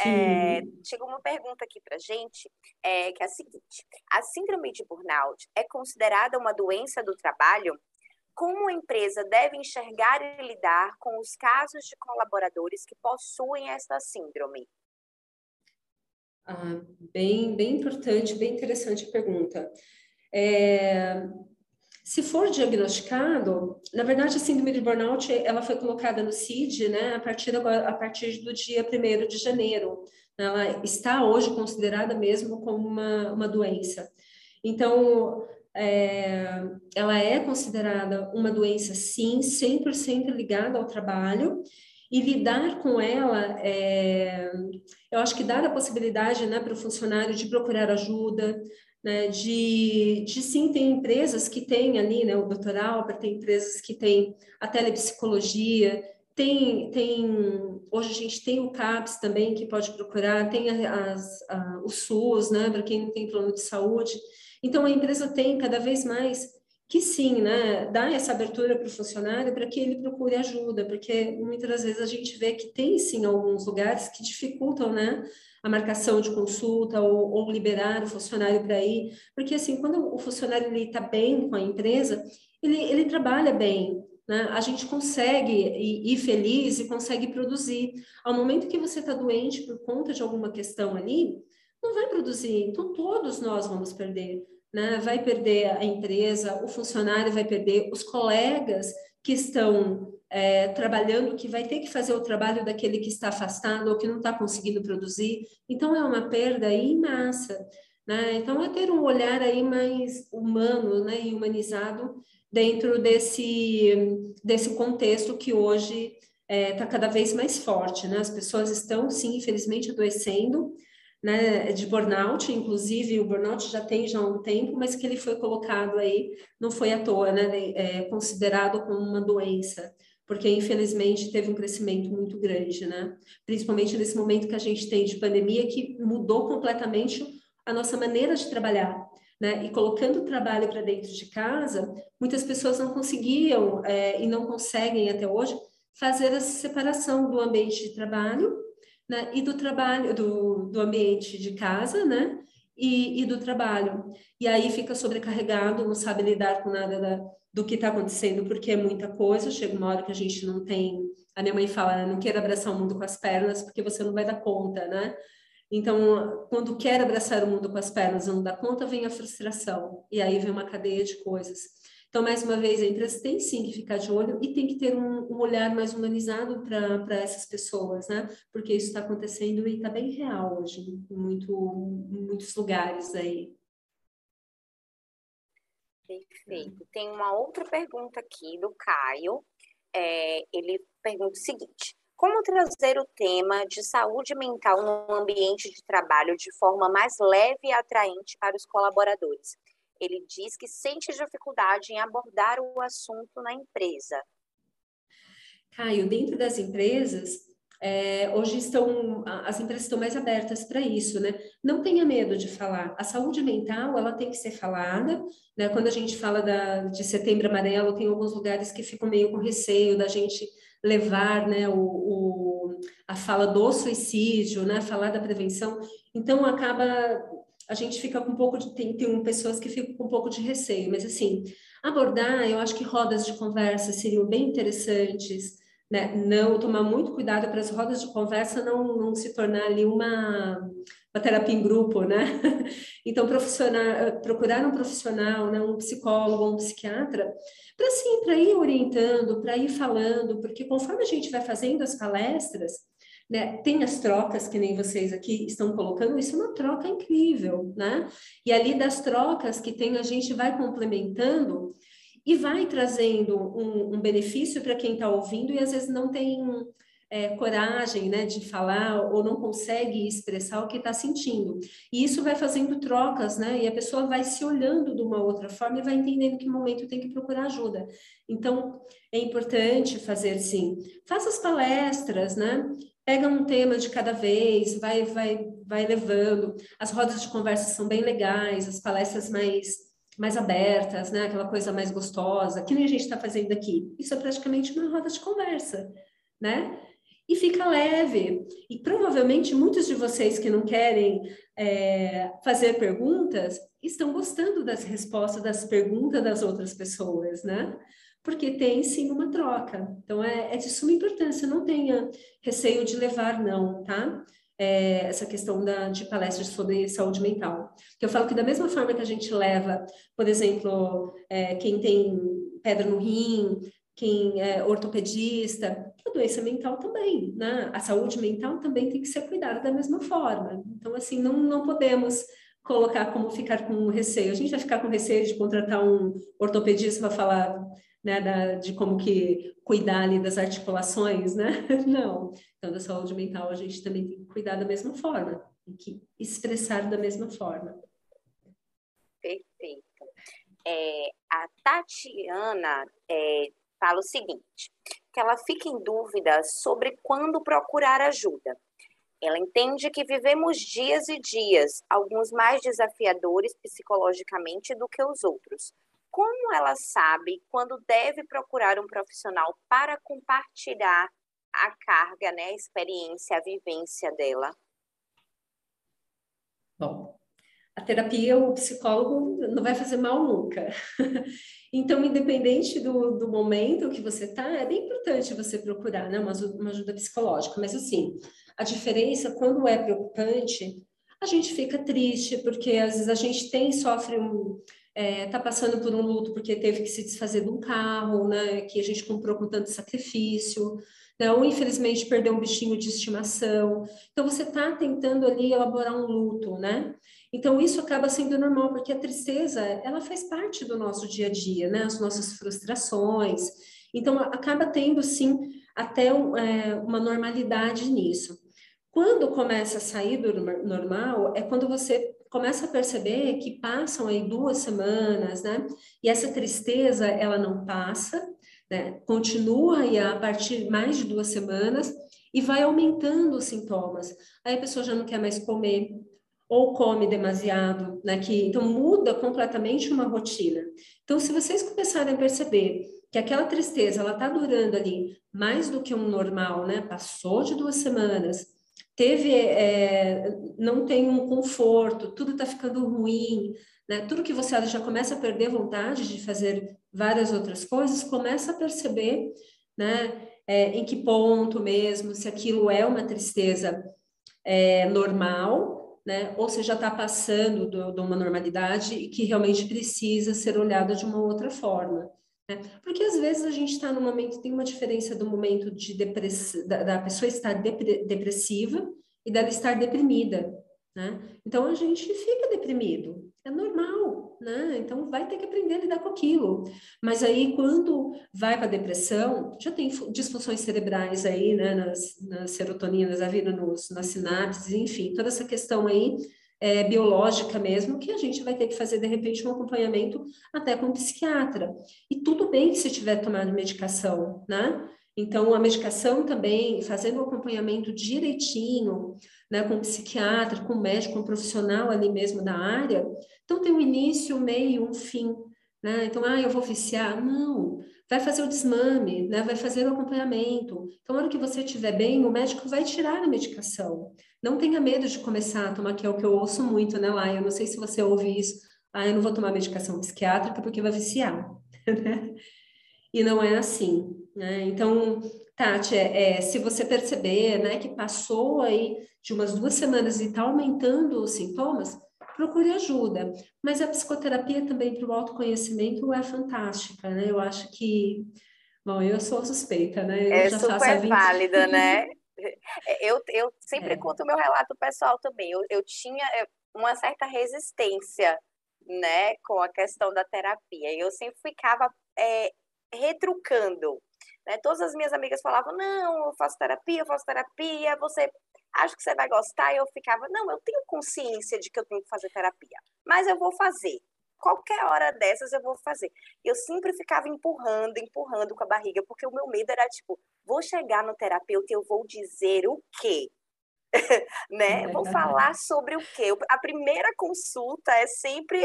É, chegou uma pergunta aqui para gente, é, que é a seguinte: a síndrome de burnout é considerada uma doença do trabalho? Como a empresa deve enxergar e lidar com os casos de colaboradores que possuem esta síndrome? Ah, bem, bem importante, bem interessante a pergunta. É, se for diagnosticado, na verdade, a síndrome de burnout ela foi colocada no CID né, a, partir agora, a partir do dia 1 de janeiro. Ela está hoje considerada mesmo como uma, uma doença. Então, é, ela é considerada uma doença, sim, 100% ligada ao trabalho, e lidar com ela, é, eu acho que dá a possibilidade né, para o funcionário de procurar ajuda, né, de, de sim, tem empresas que têm ali, né, o. Albert, tem empresas que têm a telepsicologia, tem, tem, hoje a gente tem o CAPS também que pode procurar, tem as, a, o SUS, né, para quem não tem plano de saúde, então, a empresa tem cada vez mais que sim, né, dá essa abertura para o funcionário para que ele procure ajuda, porque muitas vezes a gente vê que tem sim alguns lugares que dificultam, né, a marcação de consulta ou, ou liberar o funcionário para ir, porque assim, quando o funcionário está bem com a empresa, ele, ele trabalha bem, né? a gente consegue ir, feliz e consegue produzir. Ao momento que você está doente por conta de alguma questão ali, não vai produzir, então todos nós vamos perder né? vai perder a empresa, o funcionário vai perder, os colegas que estão é, trabalhando, que vai ter que fazer o trabalho daquele que está afastado ou que não está conseguindo produzir. Então, é uma perda em massa. Né? Então, é ter um olhar aí mais humano né? e humanizado dentro desse, desse contexto que hoje está é, tá cada vez mais forte. Né? As pessoas estão, sim, infelizmente, adoecendo, né, de burnout, inclusive o burnout já tem já um tempo, mas que ele foi colocado aí, não foi à toa, né, é considerado como uma doença, porque infelizmente teve um crescimento muito grande, né, principalmente nesse momento que a gente tem de pandemia que mudou completamente a nossa maneira de trabalhar, né, e colocando o trabalho para dentro de casa, muitas pessoas não conseguiam é, e não conseguem até hoje fazer essa separação do ambiente de trabalho né, e do trabalho, do, do ambiente de casa, né, e, e, do trabalho. E aí fica sobrecarregado, não sabe lidar com nada da, do que está acontecendo, porque é muita coisa. Chega uma hora que a gente não tem. A minha mãe fala: não queira abraçar o mundo com as pernas, porque você não vai dar conta, né? Então, quando quer abraçar o mundo com as pernas e não dá conta, vem a frustração. E aí vem uma cadeia de coisas. Então, mais uma vez, a empresa tem sim que ficar de olho e tem que ter um, um olhar mais humanizado para essas pessoas, né? Porque isso está acontecendo e está bem real hoje, em, muito, muitos lugares aí. Perfeito. Tem uma outra pergunta aqui do Caio. É, ele pergunta o seguinte: como trazer o tema de saúde mental no ambiente de trabalho de forma mais leve e atraente para os colaboradores? Ele diz que sente dificuldade em abordar o assunto na empresa. Caio, dentro das empresas, é, hoje estão as empresas estão mais abertas para isso, né? Não tenha medo de falar. A saúde mental ela tem que ser falada, né? Quando a gente fala da, de Setembro Amarelo, tem alguns lugares que ficam meio com receio da gente levar, né, o, o a fala do suicídio, né? Falar da prevenção. Então acaba a gente fica com um pouco de. Tem, tem pessoas que ficam com um pouco de receio, mas assim, abordar, eu acho que rodas de conversa seriam bem interessantes, né? Não tomar muito cuidado para as rodas de conversa não, não se tornar ali uma, uma terapia em grupo, né? [laughs] Então, profissional, procurar um profissional, né? um psicólogo, um psiquiatra, para sim, para ir orientando, para ir falando, porque conforme a gente vai fazendo as palestras, né? Tem as trocas que nem vocês aqui estão colocando, isso é uma troca incrível, né? E ali das trocas que tem, a gente vai complementando e vai trazendo um, um benefício para quem está ouvindo e às vezes não tem é, coragem né, de falar ou não consegue expressar o que está sentindo. E isso vai fazendo trocas, né? E a pessoa vai se olhando de uma outra forma e vai entendendo que momento tem que procurar ajuda. Então, é importante fazer sim. Faça as palestras, né? Pega um tema de cada vez, vai, vai, vai levando. As rodas de conversa são bem legais, as palestras mais mais abertas, né? Aquela coisa mais gostosa, que nem a gente está fazendo aqui. Isso é praticamente uma roda de conversa, né? E fica leve. E provavelmente muitos de vocês que não querem é, fazer perguntas estão gostando das respostas das perguntas das outras pessoas, né? Porque tem sim uma troca. Então, é, é de suma importância, não tenha receio de levar não, tá? É, essa questão da, de palestras sobre saúde mental. Que eu falo que da mesma forma que a gente leva, por exemplo, é, quem tem pedra no rim, quem é ortopedista, a doença mental também, né? A saúde mental também tem que ser cuidada da mesma forma. Então, assim, não, não podemos colocar como ficar com receio. A gente vai ficar com receio de contratar um ortopedista para falar né, da, de como que cuidar ali das articulações, né? [laughs] Não. Então, da saúde mental a gente também tem que cuidar da mesma forma, tem que expressar da mesma forma. Perfeito. É, a Tatiana é, fala o seguinte, que ela fica em dúvida sobre quando procurar ajuda. Ela entende que vivemos dias e dias, alguns mais desafiadores psicologicamente do que os outros, como ela sabe quando deve procurar um profissional para compartilhar a carga, né, a experiência, a vivência dela? Bom, a terapia, o psicólogo não vai fazer mal nunca. [laughs] Então, independente do, do momento que você está, é bem importante você procurar né, uma, uma ajuda psicológica. Mas, assim, a diferença, quando é preocupante, a gente fica triste, porque às vezes a gente tem, sofre um. Está é, passando por um luto porque teve que se desfazer de um carro, né, que a gente comprou com tanto sacrifício, né, ou infelizmente perdeu um bichinho de estimação. Então, você está tentando ali elaborar um luto, né? Então, isso acaba sendo normal, porque a tristeza, ela faz parte do nosso dia a dia, né? As nossas frustrações. Então, acaba tendo, sim, até é, uma normalidade nisso. Quando começa a sair do normal, é quando você começa a perceber que passam aí duas semanas, né? E essa tristeza, ela não passa, né? Continua aí a partir mais de duas semanas e vai aumentando os sintomas. Aí a pessoa já não quer mais comer, ou come demasiado, né? Que, então muda completamente uma rotina. Então, se vocês começarem a perceber que aquela tristeza ela está durando ali mais do que um normal, né? Passou de duas semanas, teve, é, não tem um conforto, tudo está ficando ruim, né? Tudo que você já começa a perder vontade de fazer várias outras coisas, começa a perceber, né? É, em que ponto mesmo, se aquilo é uma tristeza é, normal né? Ou se já está passando do, de uma normalidade e que realmente precisa ser olhada de uma outra forma. Né? Porque às vezes a gente está no momento, tem uma diferença do momento de depress, da, da pessoa estar depressiva e dela estar deprimida. Né? Então a gente fica deprimido, é normal, né? Então vai ter que aprender a lidar com aquilo. Mas aí quando vai para a depressão, já tem disfunções cerebrais aí, né? Nas, nas serotoninas, a vida nos, nas sinapses, enfim, toda essa questão aí é, biológica mesmo, que a gente vai ter que fazer de repente um acompanhamento até com psiquiatra. E tudo bem se tiver tomado medicação, né? Então, a medicação também, fazendo o acompanhamento direitinho, né, com um psiquiatra, com um médico, com um profissional ali mesmo da área, então tem um início, um meio, um fim. Né? Então, ah, eu vou oficiar? Não, vai fazer o desmame, né? vai fazer o acompanhamento. Então, na hora que você estiver bem, o médico vai tirar a medicação. Não tenha medo de começar a tomar, que é o que eu ouço muito, né, Laia? Eu não sei se você ouve isso. Ah, eu não vou tomar medicação psiquiátrica porque vai viciar. [laughs] Né? e não é assim. Né? Então, Tati, é, é, se você perceber né, que passou aí de umas duas semanas e está aumentando os sintomas, procure ajuda. Mas a psicoterapia também para o autoconhecimento é fantástica, né? Eu acho que, bom, eu sou suspeita, né? Eu é super 20... válida, né? [laughs] Eu, eu sempre é. conto o meu relato pessoal também. Eu, eu tinha é, uma certa resistência, né, com a questão da terapia. Eu sempre ficava é, retrucando. Né? Todas as minhas amigas falavam: não, eu faço terapia, eu faço terapia, você acha que você vai gostar? E eu ficava: não, eu tenho consciência de que eu tenho que fazer terapia, mas eu vou fazer. Qualquer hora dessas eu vou fazer. Eu sempre ficava empurrando, empurrando com a barriga, porque o meu medo era tipo: vou chegar no terapeuta e eu vou dizer o quê? [laughs] né? É vou falar sobre o quê? A primeira consulta é sempre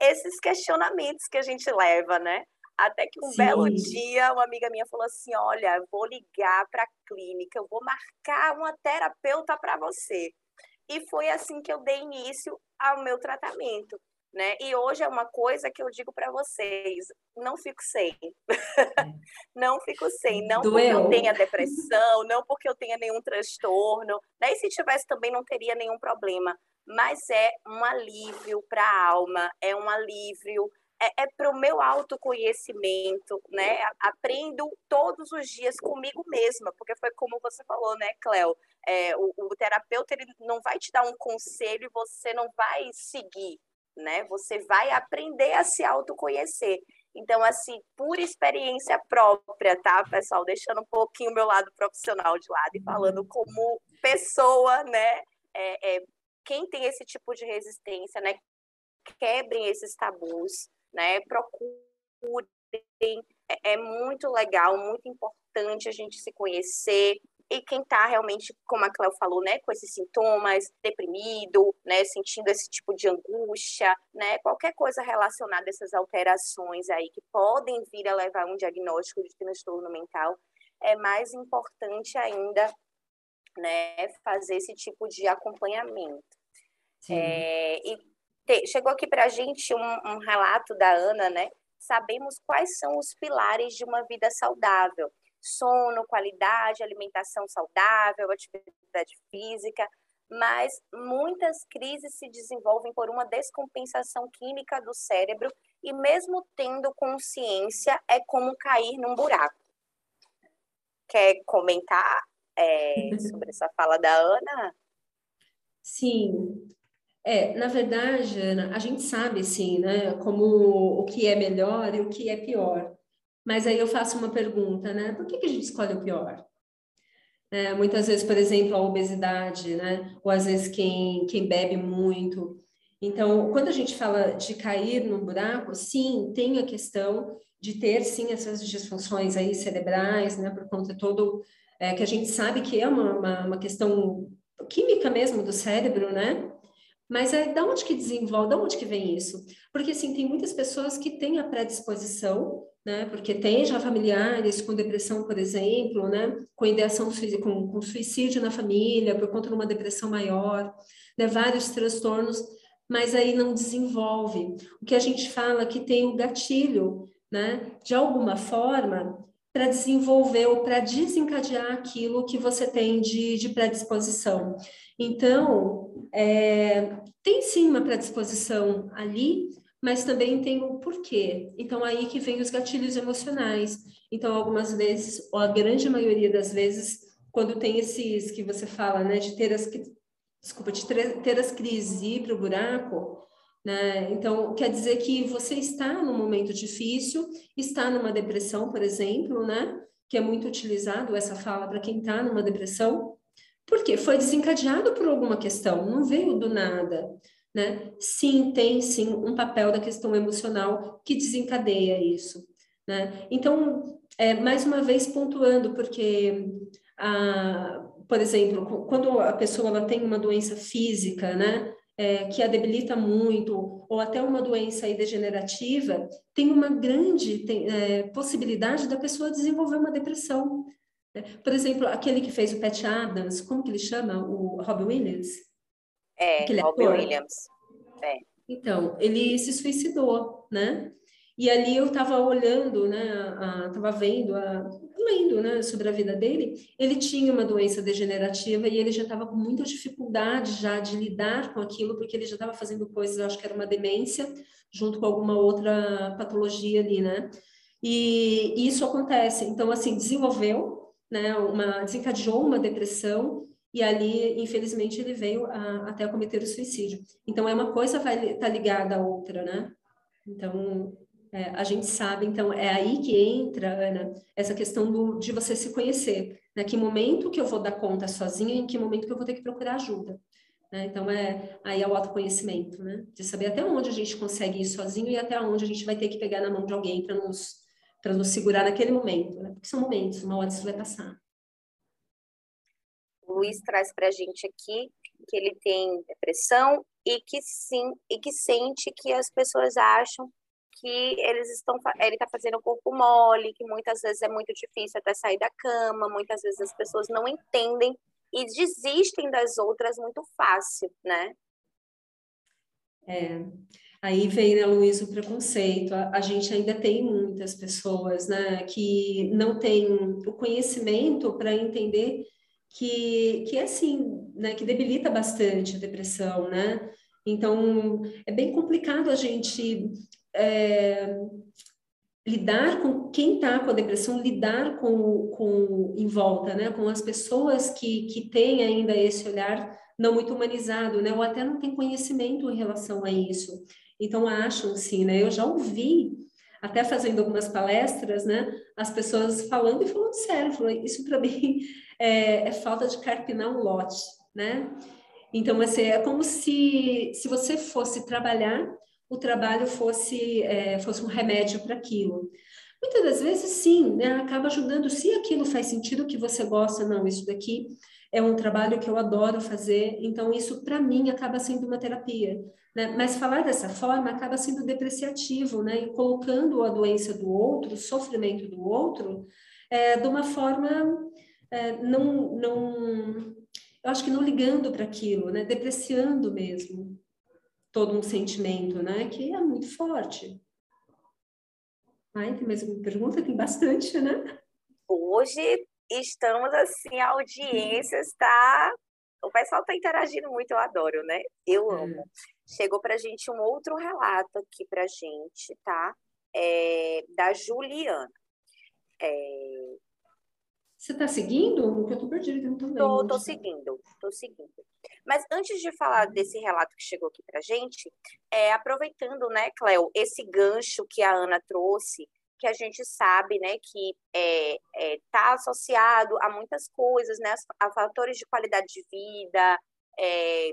esses questionamentos que a gente leva, né? Até que um Sim. belo dia, uma amiga minha falou assim: Olha, vou ligar para a clínica, eu vou marcar uma terapeuta para você. E foi assim que eu dei início ao meu tratamento. Né? E hoje é uma coisa que eu digo para vocês: não fico sem. É. [laughs] não fico sem. Não Doeu. porque eu tenha depressão, não porque eu tenha nenhum transtorno. Né? E se tivesse também, não teria nenhum problema. Mas é um alívio para a alma, é um alívio é, é para o meu autoconhecimento, né? Aprendo todos os dias comigo mesma, porque foi como você falou, né, Cléo? É, o, o, terapeuta ele não vai te dar um conselho e você não vai seguir, né? Você vai aprender a se autoconhecer. Então, assim, por experiência própria, tá, pessoal? Deixando um pouquinho o meu lado profissional de lado e falando como pessoa, né? É, é, quem tem esse tipo de resistência, né? Quebrem esses tabus, né? Procurem, é, é muito legal, muito importante a gente se conhecer, e quem está realmente, como a Cléo falou, né, com esses sintomas, deprimido, né, sentindo esse tipo de angústia, né, qualquer coisa relacionada a essas alterações aí que podem vir a levar a um diagnóstico de transtorno mental, é mais importante ainda, né, fazer esse tipo de acompanhamento. É, e te, chegou aqui para a gente um, um relato da Ana, né? Sabemos quais são os pilares de uma vida saudável sono, qualidade, alimentação saudável, atividade física, mas muitas crises se desenvolvem por uma descompensação química do cérebro e mesmo tendo consciência é como cair num buraco. Quer comentar é, sobre essa fala da Ana? Sim. É, na verdade, Ana, a gente sabe, sim, né, como o que é melhor e o que é pior. Mas aí eu faço uma pergunta, né? Por que, que a gente escolhe o pior? É, muitas vezes, por exemplo, a obesidade, né? Ou às vezes quem, quem bebe muito. Então, quando a gente fala de cair no buraco, sim, tem a questão de ter, sim, essas disfunções aí cerebrais, né? Por conta todo é, que a gente sabe que é uma, uma, uma questão química mesmo do cérebro, né? Mas é da onde que desenvolve, da onde que vem isso? Porque assim, tem muitas pessoas que têm a predisposição né? Porque tem já familiares com depressão, por exemplo, né? Com ideação com, com suicídio na família por conta de uma depressão maior, né? Vários transtornos, mas aí não desenvolve. O que a gente fala que tem o gatilho, né? De alguma forma para desenvolver ou para desencadear aquilo que você tem de, de predisposição. Então, é, tem sim uma predisposição ali, mas também tem o porquê. Então, aí que vem os gatilhos emocionais. Então, algumas vezes, ou a grande maioria das vezes, quando tem esses que você fala, né, de ter as, desculpa, de ter as crises e ir para o buraco, né? Então, quer dizer que você está num momento difícil, está numa depressão, por exemplo, né? Que é muito utilizado essa fala para quem está numa depressão, porque foi desencadeado por alguma questão, não veio do nada né? Sim, tem sim um papel da questão emocional que desencadeia isso, né? Então, é, mais uma vez pontuando, porque, a, por exemplo, quando a pessoa ela tem uma doença física, né? É, que a debilita muito, ou até uma doença degenerativa, tem uma grande tem, é, possibilidade da pessoa desenvolver uma depressão. Né? Por exemplo, aquele que fez o Pat Adams, como que ele chama? O Robbie Williams? É, Robbie. Williams. É. Então, ele se suicidou, né? E ali eu estava olhando, né, estava vendo, a, lendo, né, sobre a vida dele. Ele tinha uma doença degenerativa e ele já estava com muita dificuldade já de lidar com aquilo, porque ele já estava fazendo coisas, acho que era uma demência, junto com alguma outra patologia ali, né? E, isso acontece. Então, assim, desenvolveu, né, uma, desencadeou uma depressão e ali, infelizmente, ele veio a, até cometer o suicídio. Então, é uma coisa vai estar tá ligada à outra, né? Então, é, a gente sabe, então, é aí que entra, Ana, essa questão do, de você se conhecer. Né? Que momento que eu vou dar conta sozinha e em que momento que eu vou ter que procurar ajuda. Né? Então, é, aí é o autoconhecimento, né? De saber até onde a gente consegue ir sozinho e até onde a gente vai ter que pegar na mão de alguém para nos, nos segurar naquele momento, né? Porque são momentos, uma hora isso vai passar. Luiz traz para a gente aqui que ele tem depressão e que sim e que sente que as pessoas acham que eles estão ele está fazendo o corpo mole, que muitas vezes é muito difícil até sair da cama, muitas vezes as pessoas não entendem e desistem das outras muito fácil, né? É. Aí vem, né, Luiz, o preconceito. A, a, gente ainda tem muitas pessoas, né, que não têm o conhecimento para entender que, que é assim, né, que debilita bastante a depressão, né? Então, é bem complicado a gente é, lidar com quem está com a depressão, lidar com, com em volta, né? Com as pessoas que, que têm ainda esse olhar não muito humanizado, né? Ou até não tem conhecimento em relação a isso. Então, acham, sim, né? Eu já ouvi até fazendo algumas palestras, né, as pessoas falando e falando sério, falando, isso para [laughs] mim é, é, falta de carpinar um lote, né? Então, assim, é como se, se você fosse trabalhar, o trabalho fosse, é, fosse um remédio para aquilo. Muitas das vezes, sim, né? acaba ajudando. Se aquilo faz sentido que você gosta, não, isso daqui é um trabalho que eu adoro fazer, então isso para mim acaba sendo uma terapia. Né? Mas falar dessa forma acaba sendo depreciativo, né? E colocando a doença do outro, o sofrimento do outro, é, de uma forma é, não, não, eu acho que não ligando para aquilo, né? Depreciando mesmo todo um sentimento, né? Que é muito forte. Ai, tem mais uma pergunta? Tem bastante, né? Hoje estamos assim, a audiência está. O pessoal está interagindo muito, eu adoro, né? Eu é. amo. Chegou para gente um outro relato aqui para gente, tá? É, da Juliana. É... Você está seguindo? Porque eu estou perdida, não estou. Tô, tô seguindo, tô seguindo. Mas antes de falar desse relato que chegou aqui para gente, é, aproveitando, né, Cléo, esse gancho que a Ana trouxe que a gente sabe, né, que está é, é, tá associado a muitas coisas, né, a fatores de qualidade de vida, é,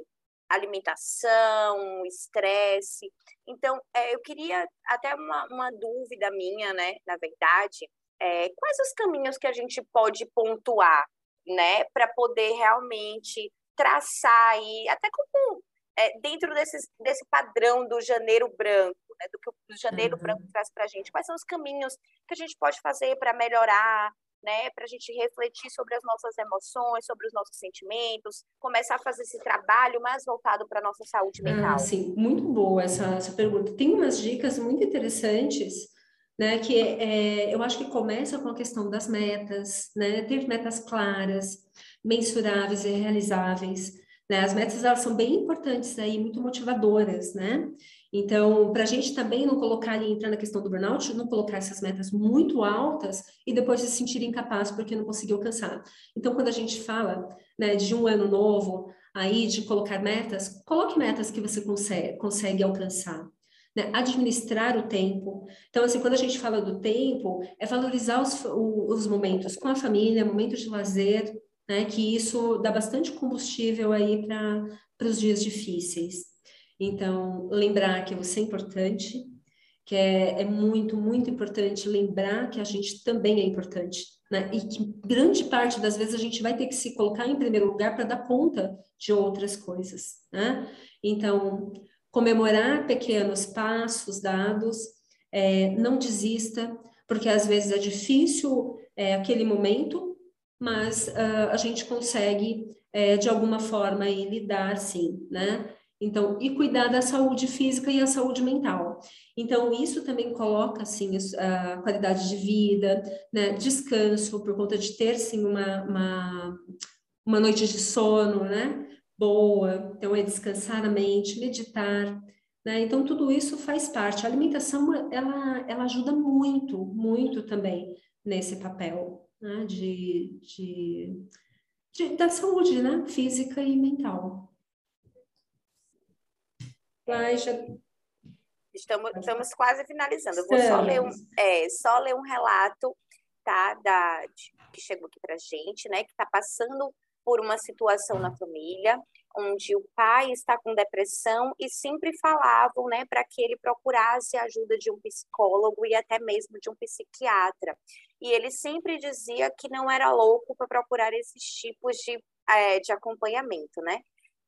alimentação, estresse. Então, é, eu queria até uma, uma, dúvida minha, né, na verdade, é, quais os caminhos que a gente pode pontuar, né, para poder realmente traçar aí, até como é, dentro desse, desse padrão do janeiro branco, né, do que o janeiro uhum. branco traz para a gente, quais são os caminhos que a gente pode fazer para melhorar, né, para a gente refletir sobre as nossas emoções, sobre os nossos sentimentos, começar a fazer esse trabalho mais voltado para a nossa saúde ah, mental. Ah, sim, muito boa essa, essa pergunta. Tem umas dicas muito interessantes, né, que é, eu acho que começa com a questão das metas, né, ter metas claras, mensuráveis e realizáveis, né? As metas elas são bem importantes aí, muito motivadoras, né? Então, para a gente também não colocar e entrar na questão do burnout, não colocar essas metas muito altas e depois se sentir incapaz porque não conseguiu alcançar. Então, quando a gente fala né, de um ano novo, aí de colocar metas, coloque metas que você consegue, consegue alcançar. Né? Administrar o tempo. Então, assim, quando a gente fala do tempo, é valorizar os, os momentos com a família, momentos de lazer, né? Que isso dá bastante combustível aí para os dias difíceis. Então, lembrar que você é importante, que é, é, muito, muito importante lembrar que a gente também é importante, né? E que grande parte das vezes a gente vai ter que se colocar em primeiro lugar para dar conta de outras coisas, né? Então, comemorar pequenos passos dados, é, não desista, porque às vezes é difícil é, aquele momento, mas uh, a gente consegue, é, de alguma forma, lidar, sim, né? Então, e cuidar da saúde física e a saúde mental. Então, isso também coloca, assim, a qualidade de vida, né? Descanso, por conta de ter, sim, uma, uma, uma noite de sono, né? Boa. Então, é descansar a mente, meditar, né? Então, tudo isso faz parte. A alimentação, ela, ela ajuda muito, muito também nesse papel né, de, de, de, da saúde né, física e mental. Mas já... Estamos, estamos quase finalizando. Eu vou só ler, um, é, só ler um relato tá, da, de, que chegou aqui para gente, né, que está passando por uma situação na família onde o pai está com depressão e sempre falavam, né, para que ele procurasse a ajuda de um psicólogo e até mesmo de um psiquiatra. E ele sempre dizia que não era louco para procurar esses tipos de, é, de acompanhamento, né?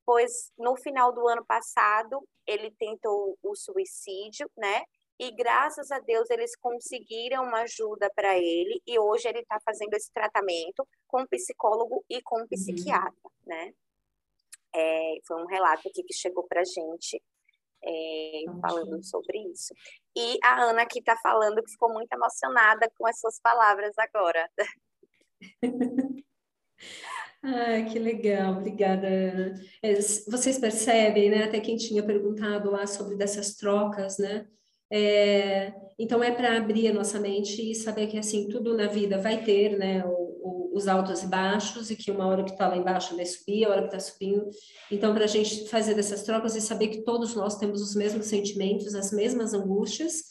Pois no final do ano passado ele tentou o suicídio, né? E graças a Deus eles conseguiram uma ajuda para ele e hoje ele está fazendo esse tratamento com psicólogo e com uhum. psiquiatra, uhum. né? É, foi um relato aqui que chegou para a gente é, falando sobre isso. E a Ana aqui está falando que ficou muito emocionada com as suas palavras agora. [laughs] Ah, que legal, obrigada, Ana. É, vocês percebem, né? Até quem tinha perguntado lá sobre dessas trocas, né? É, então é para abrir a nossa mente e saber que assim tudo na vida vai ter, né? O, o, os altos e baixos e que uma hora que está lá embaixo vai subir, a hora que está subindo. Então para a gente fazer dessas trocas e saber que todos nós temos os mesmos sentimentos, as mesmas angústias,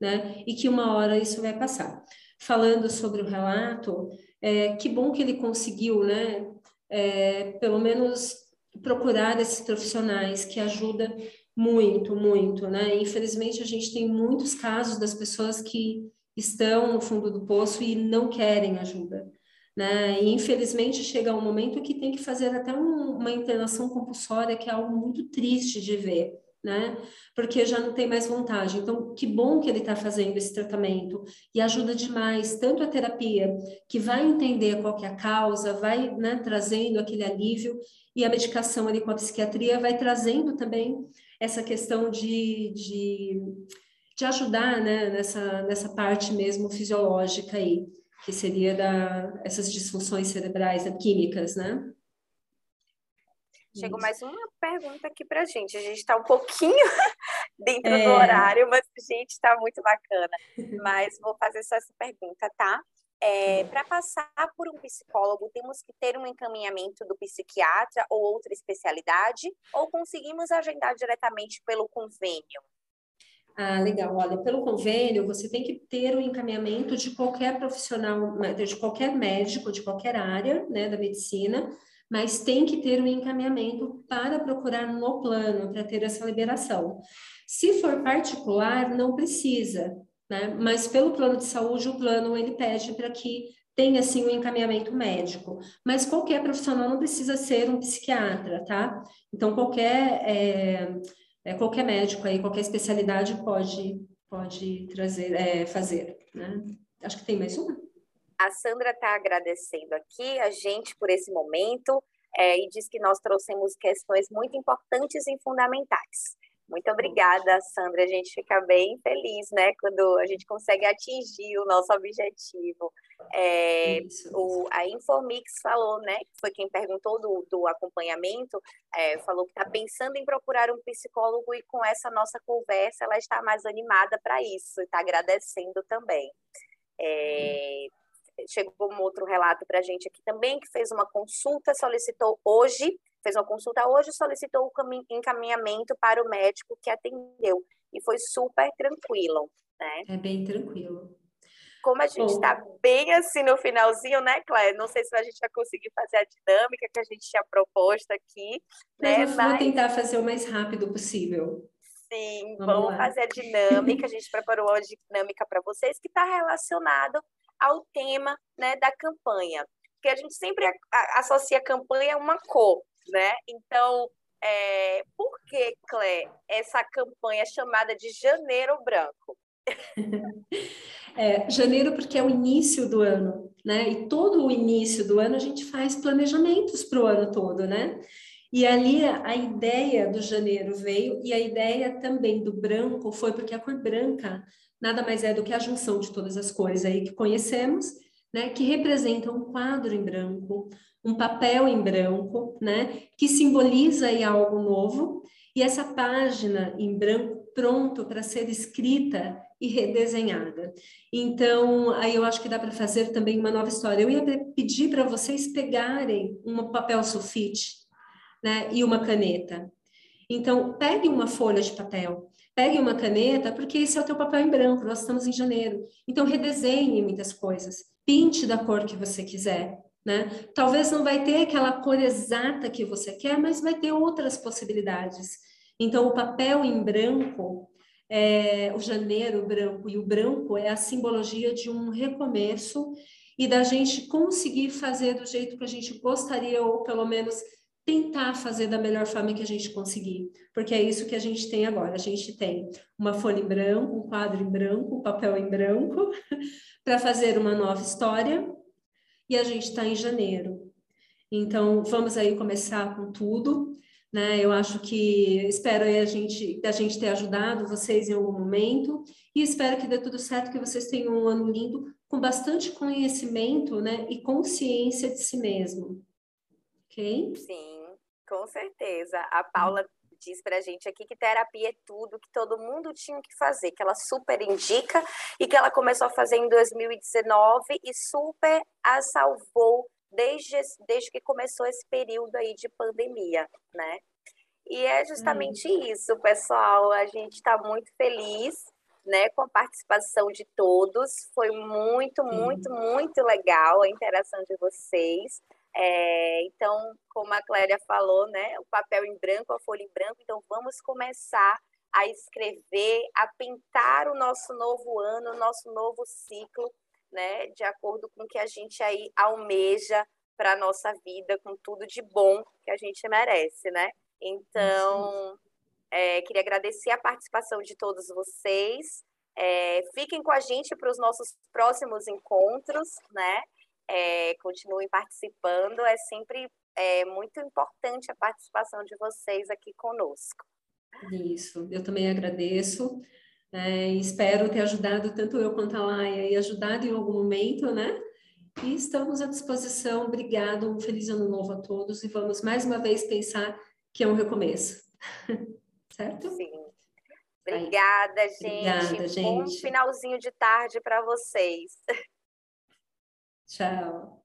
né? E que uma hora isso vai passar. Falando sobre o relato, é, que bom que ele conseguiu, né? É, pelo menos procurar esses profissionais que ajudam muito, muito, né? Infelizmente, a gente tem muitos casos das pessoas que, estão no fundo do poço e não querem ajuda. Né? E infelizmente chega um momento que tem que fazer até um, uma internação compulsória, que é algo muito triste de ver, né? Porque já não tem mais vontade. Então, que bom que ele está fazendo esse tratamento e ajuda demais, tanto a terapia, que vai entender qual que é a causa, vai né, trazendo aquele alívio, e a medicação ali com a psiquiatria vai trazendo também essa questão de, de, de ajudar né, nessa, nessa parte mesmo fisiológica aí que seria da essas disfunções cerebrais, né, químicas, né? Chegou mais uma pergunta aqui para a gente. A gente está um pouquinho [laughs] dentro é... do horário, mas a gente está muito bacana. Mas vou fazer só essa pergunta, tá? É, para passar por um psicólogo, temos que ter um encaminhamento do psiquiatra ou outra especialidade, ou conseguimos agendar diretamente pelo convênio? Ah, legal. Olha, pelo convênio, você tem que ter o encaminhamento de qualquer profissional, de qualquer médico, de qualquer área né, da medicina, mas tem que ter um encaminhamento para procurar no plano, para ter essa liberação. Se for particular, não precisa, né? Mas pelo plano de saúde, o plano ele pede para que tenha assim um encaminhamento médico. Mas qualquer profissional não precisa ser um psiquiatra, tá? Então qualquer é, é, qualquer médico aí, qualquer especialidade pode, pode trazer, é, fazer, né? Acho que tem mais uma. A Sandra está agradecendo aqui a gente por esse momento é, e diz que nós trouxemos questões muito importantes e fundamentais. Muito obrigada, Sandra. A gente fica bem feliz, né, quando a gente consegue atingir o nosso objetivo. É, o, a Informix falou, né, que foi quem perguntou do, do acompanhamento, é, falou que está pensando em procurar um psicólogo e com essa nossa conversa ela está mais animada para isso, está agradecendo também. É, chegou um outro relato para a gente aqui também, que fez uma consulta, solicitou hoje fez uma consulta hoje, solicitou o encaminhamento para o médico que atendeu. E foi super tranquilo, né? É bem tranquilo. Como a gente está bem assim no finalzinho, né, Cléia? Não sei se a gente vai conseguir fazer a dinâmica que a gente tinha proposto aqui. Né? Mas vou tentar fazer o mais rápido possível. Sim, vamos, vamos fazer a dinâmica. A gente preparou uma dinâmica para vocês que está relacionado ao tema né, da campanha. Porque a gente sempre associa a campanha a uma cor né? Então, é, por que, Clé, essa campanha chamada de Janeiro Branco? [laughs] É, janeiro porque é o início do ano, né? E todo o início do ano a gente faz planejamentos para o ano todo, né? E ali a ideia do janeiro veio e a ideia também do branco foi porque a cor branca nada mais é do que a junção de todas as cores aí que conhecemos, né? Que representa um quadro em branco, um papel em branco, né, que simboliza aí algo novo, e essa página em branco pronto para ser escrita e redesenhada. Então, aí eu acho que dá para fazer também uma nova história. Eu ia pedir para vocês pegarem um papel sulfite, né, e uma caneta. Então, pegue uma folha de papel, pegue uma caneta, porque esse é o teu papel em branco, nós estamos em janeiro. Então, redesenhe muitas coisas, pinte da cor que você quiser, né? Talvez não vai ter aquela cor exata que você quer, mas vai ter outras possibilidades. Então, o papel em branco, é, o janeiro branco e o branco é a simbologia de um recomeço e da gente conseguir fazer do jeito que a gente gostaria, ou pelo menos tentar fazer da melhor forma que a gente conseguir, porque é isso que a gente tem agora. A gente tem uma folha em branco, um quadro em branco, um papel em branco, [laughs] para fazer uma nova história, e a gente está em janeiro. Então, vamos aí começar com tudo, né? Eu acho que espero a gente, a gente ter ajudado vocês em algum momento e espero que dê tudo certo, que vocês tenham um ano lindo com bastante conhecimento, né? E consciência de si mesmo. Ok? Sim, com certeza. A Paula diz para a gente aqui que terapia é tudo, que todo mundo tinha que fazer, que ela super indica e que ela começou a fazer em 2019 e super a salvou desde, desde que começou esse período aí de pandemia, né? E é justamente hum. isso, pessoal. A gente está muito feliz né, com a participação de todos. Foi muito, muito, muito legal a interação de vocês. É, então, como a Cléria falou, né, o papel em branco, a folha em branco, então vamos começar a escrever, a pintar o nosso novo ano, o nosso novo ciclo, né, de acordo com o que a gente aí almeja para a nossa vida, com tudo de bom que a gente merece, né? Então, é, queria agradecer a participação de todos vocês. É, fiquem com a gente para os nossos próximos encontros, né? É, continuem participando, é sempre é, muito importante a participação de vocês aqui conosco. Isso, eu também agradeço. É, espero ter ajudado tanto eu quanto a Laia e ajudado em algum momento, né? E estamos à disposição. Obrigado, um feliz ano novo a todos e vamos mais uma vez pensar que é um recomeço. [laughs] certo? Sim. Obrigada, Aí. gente. Obrigada, gente. Bom finalzinho de tarde para vocês. [laughs] Chao.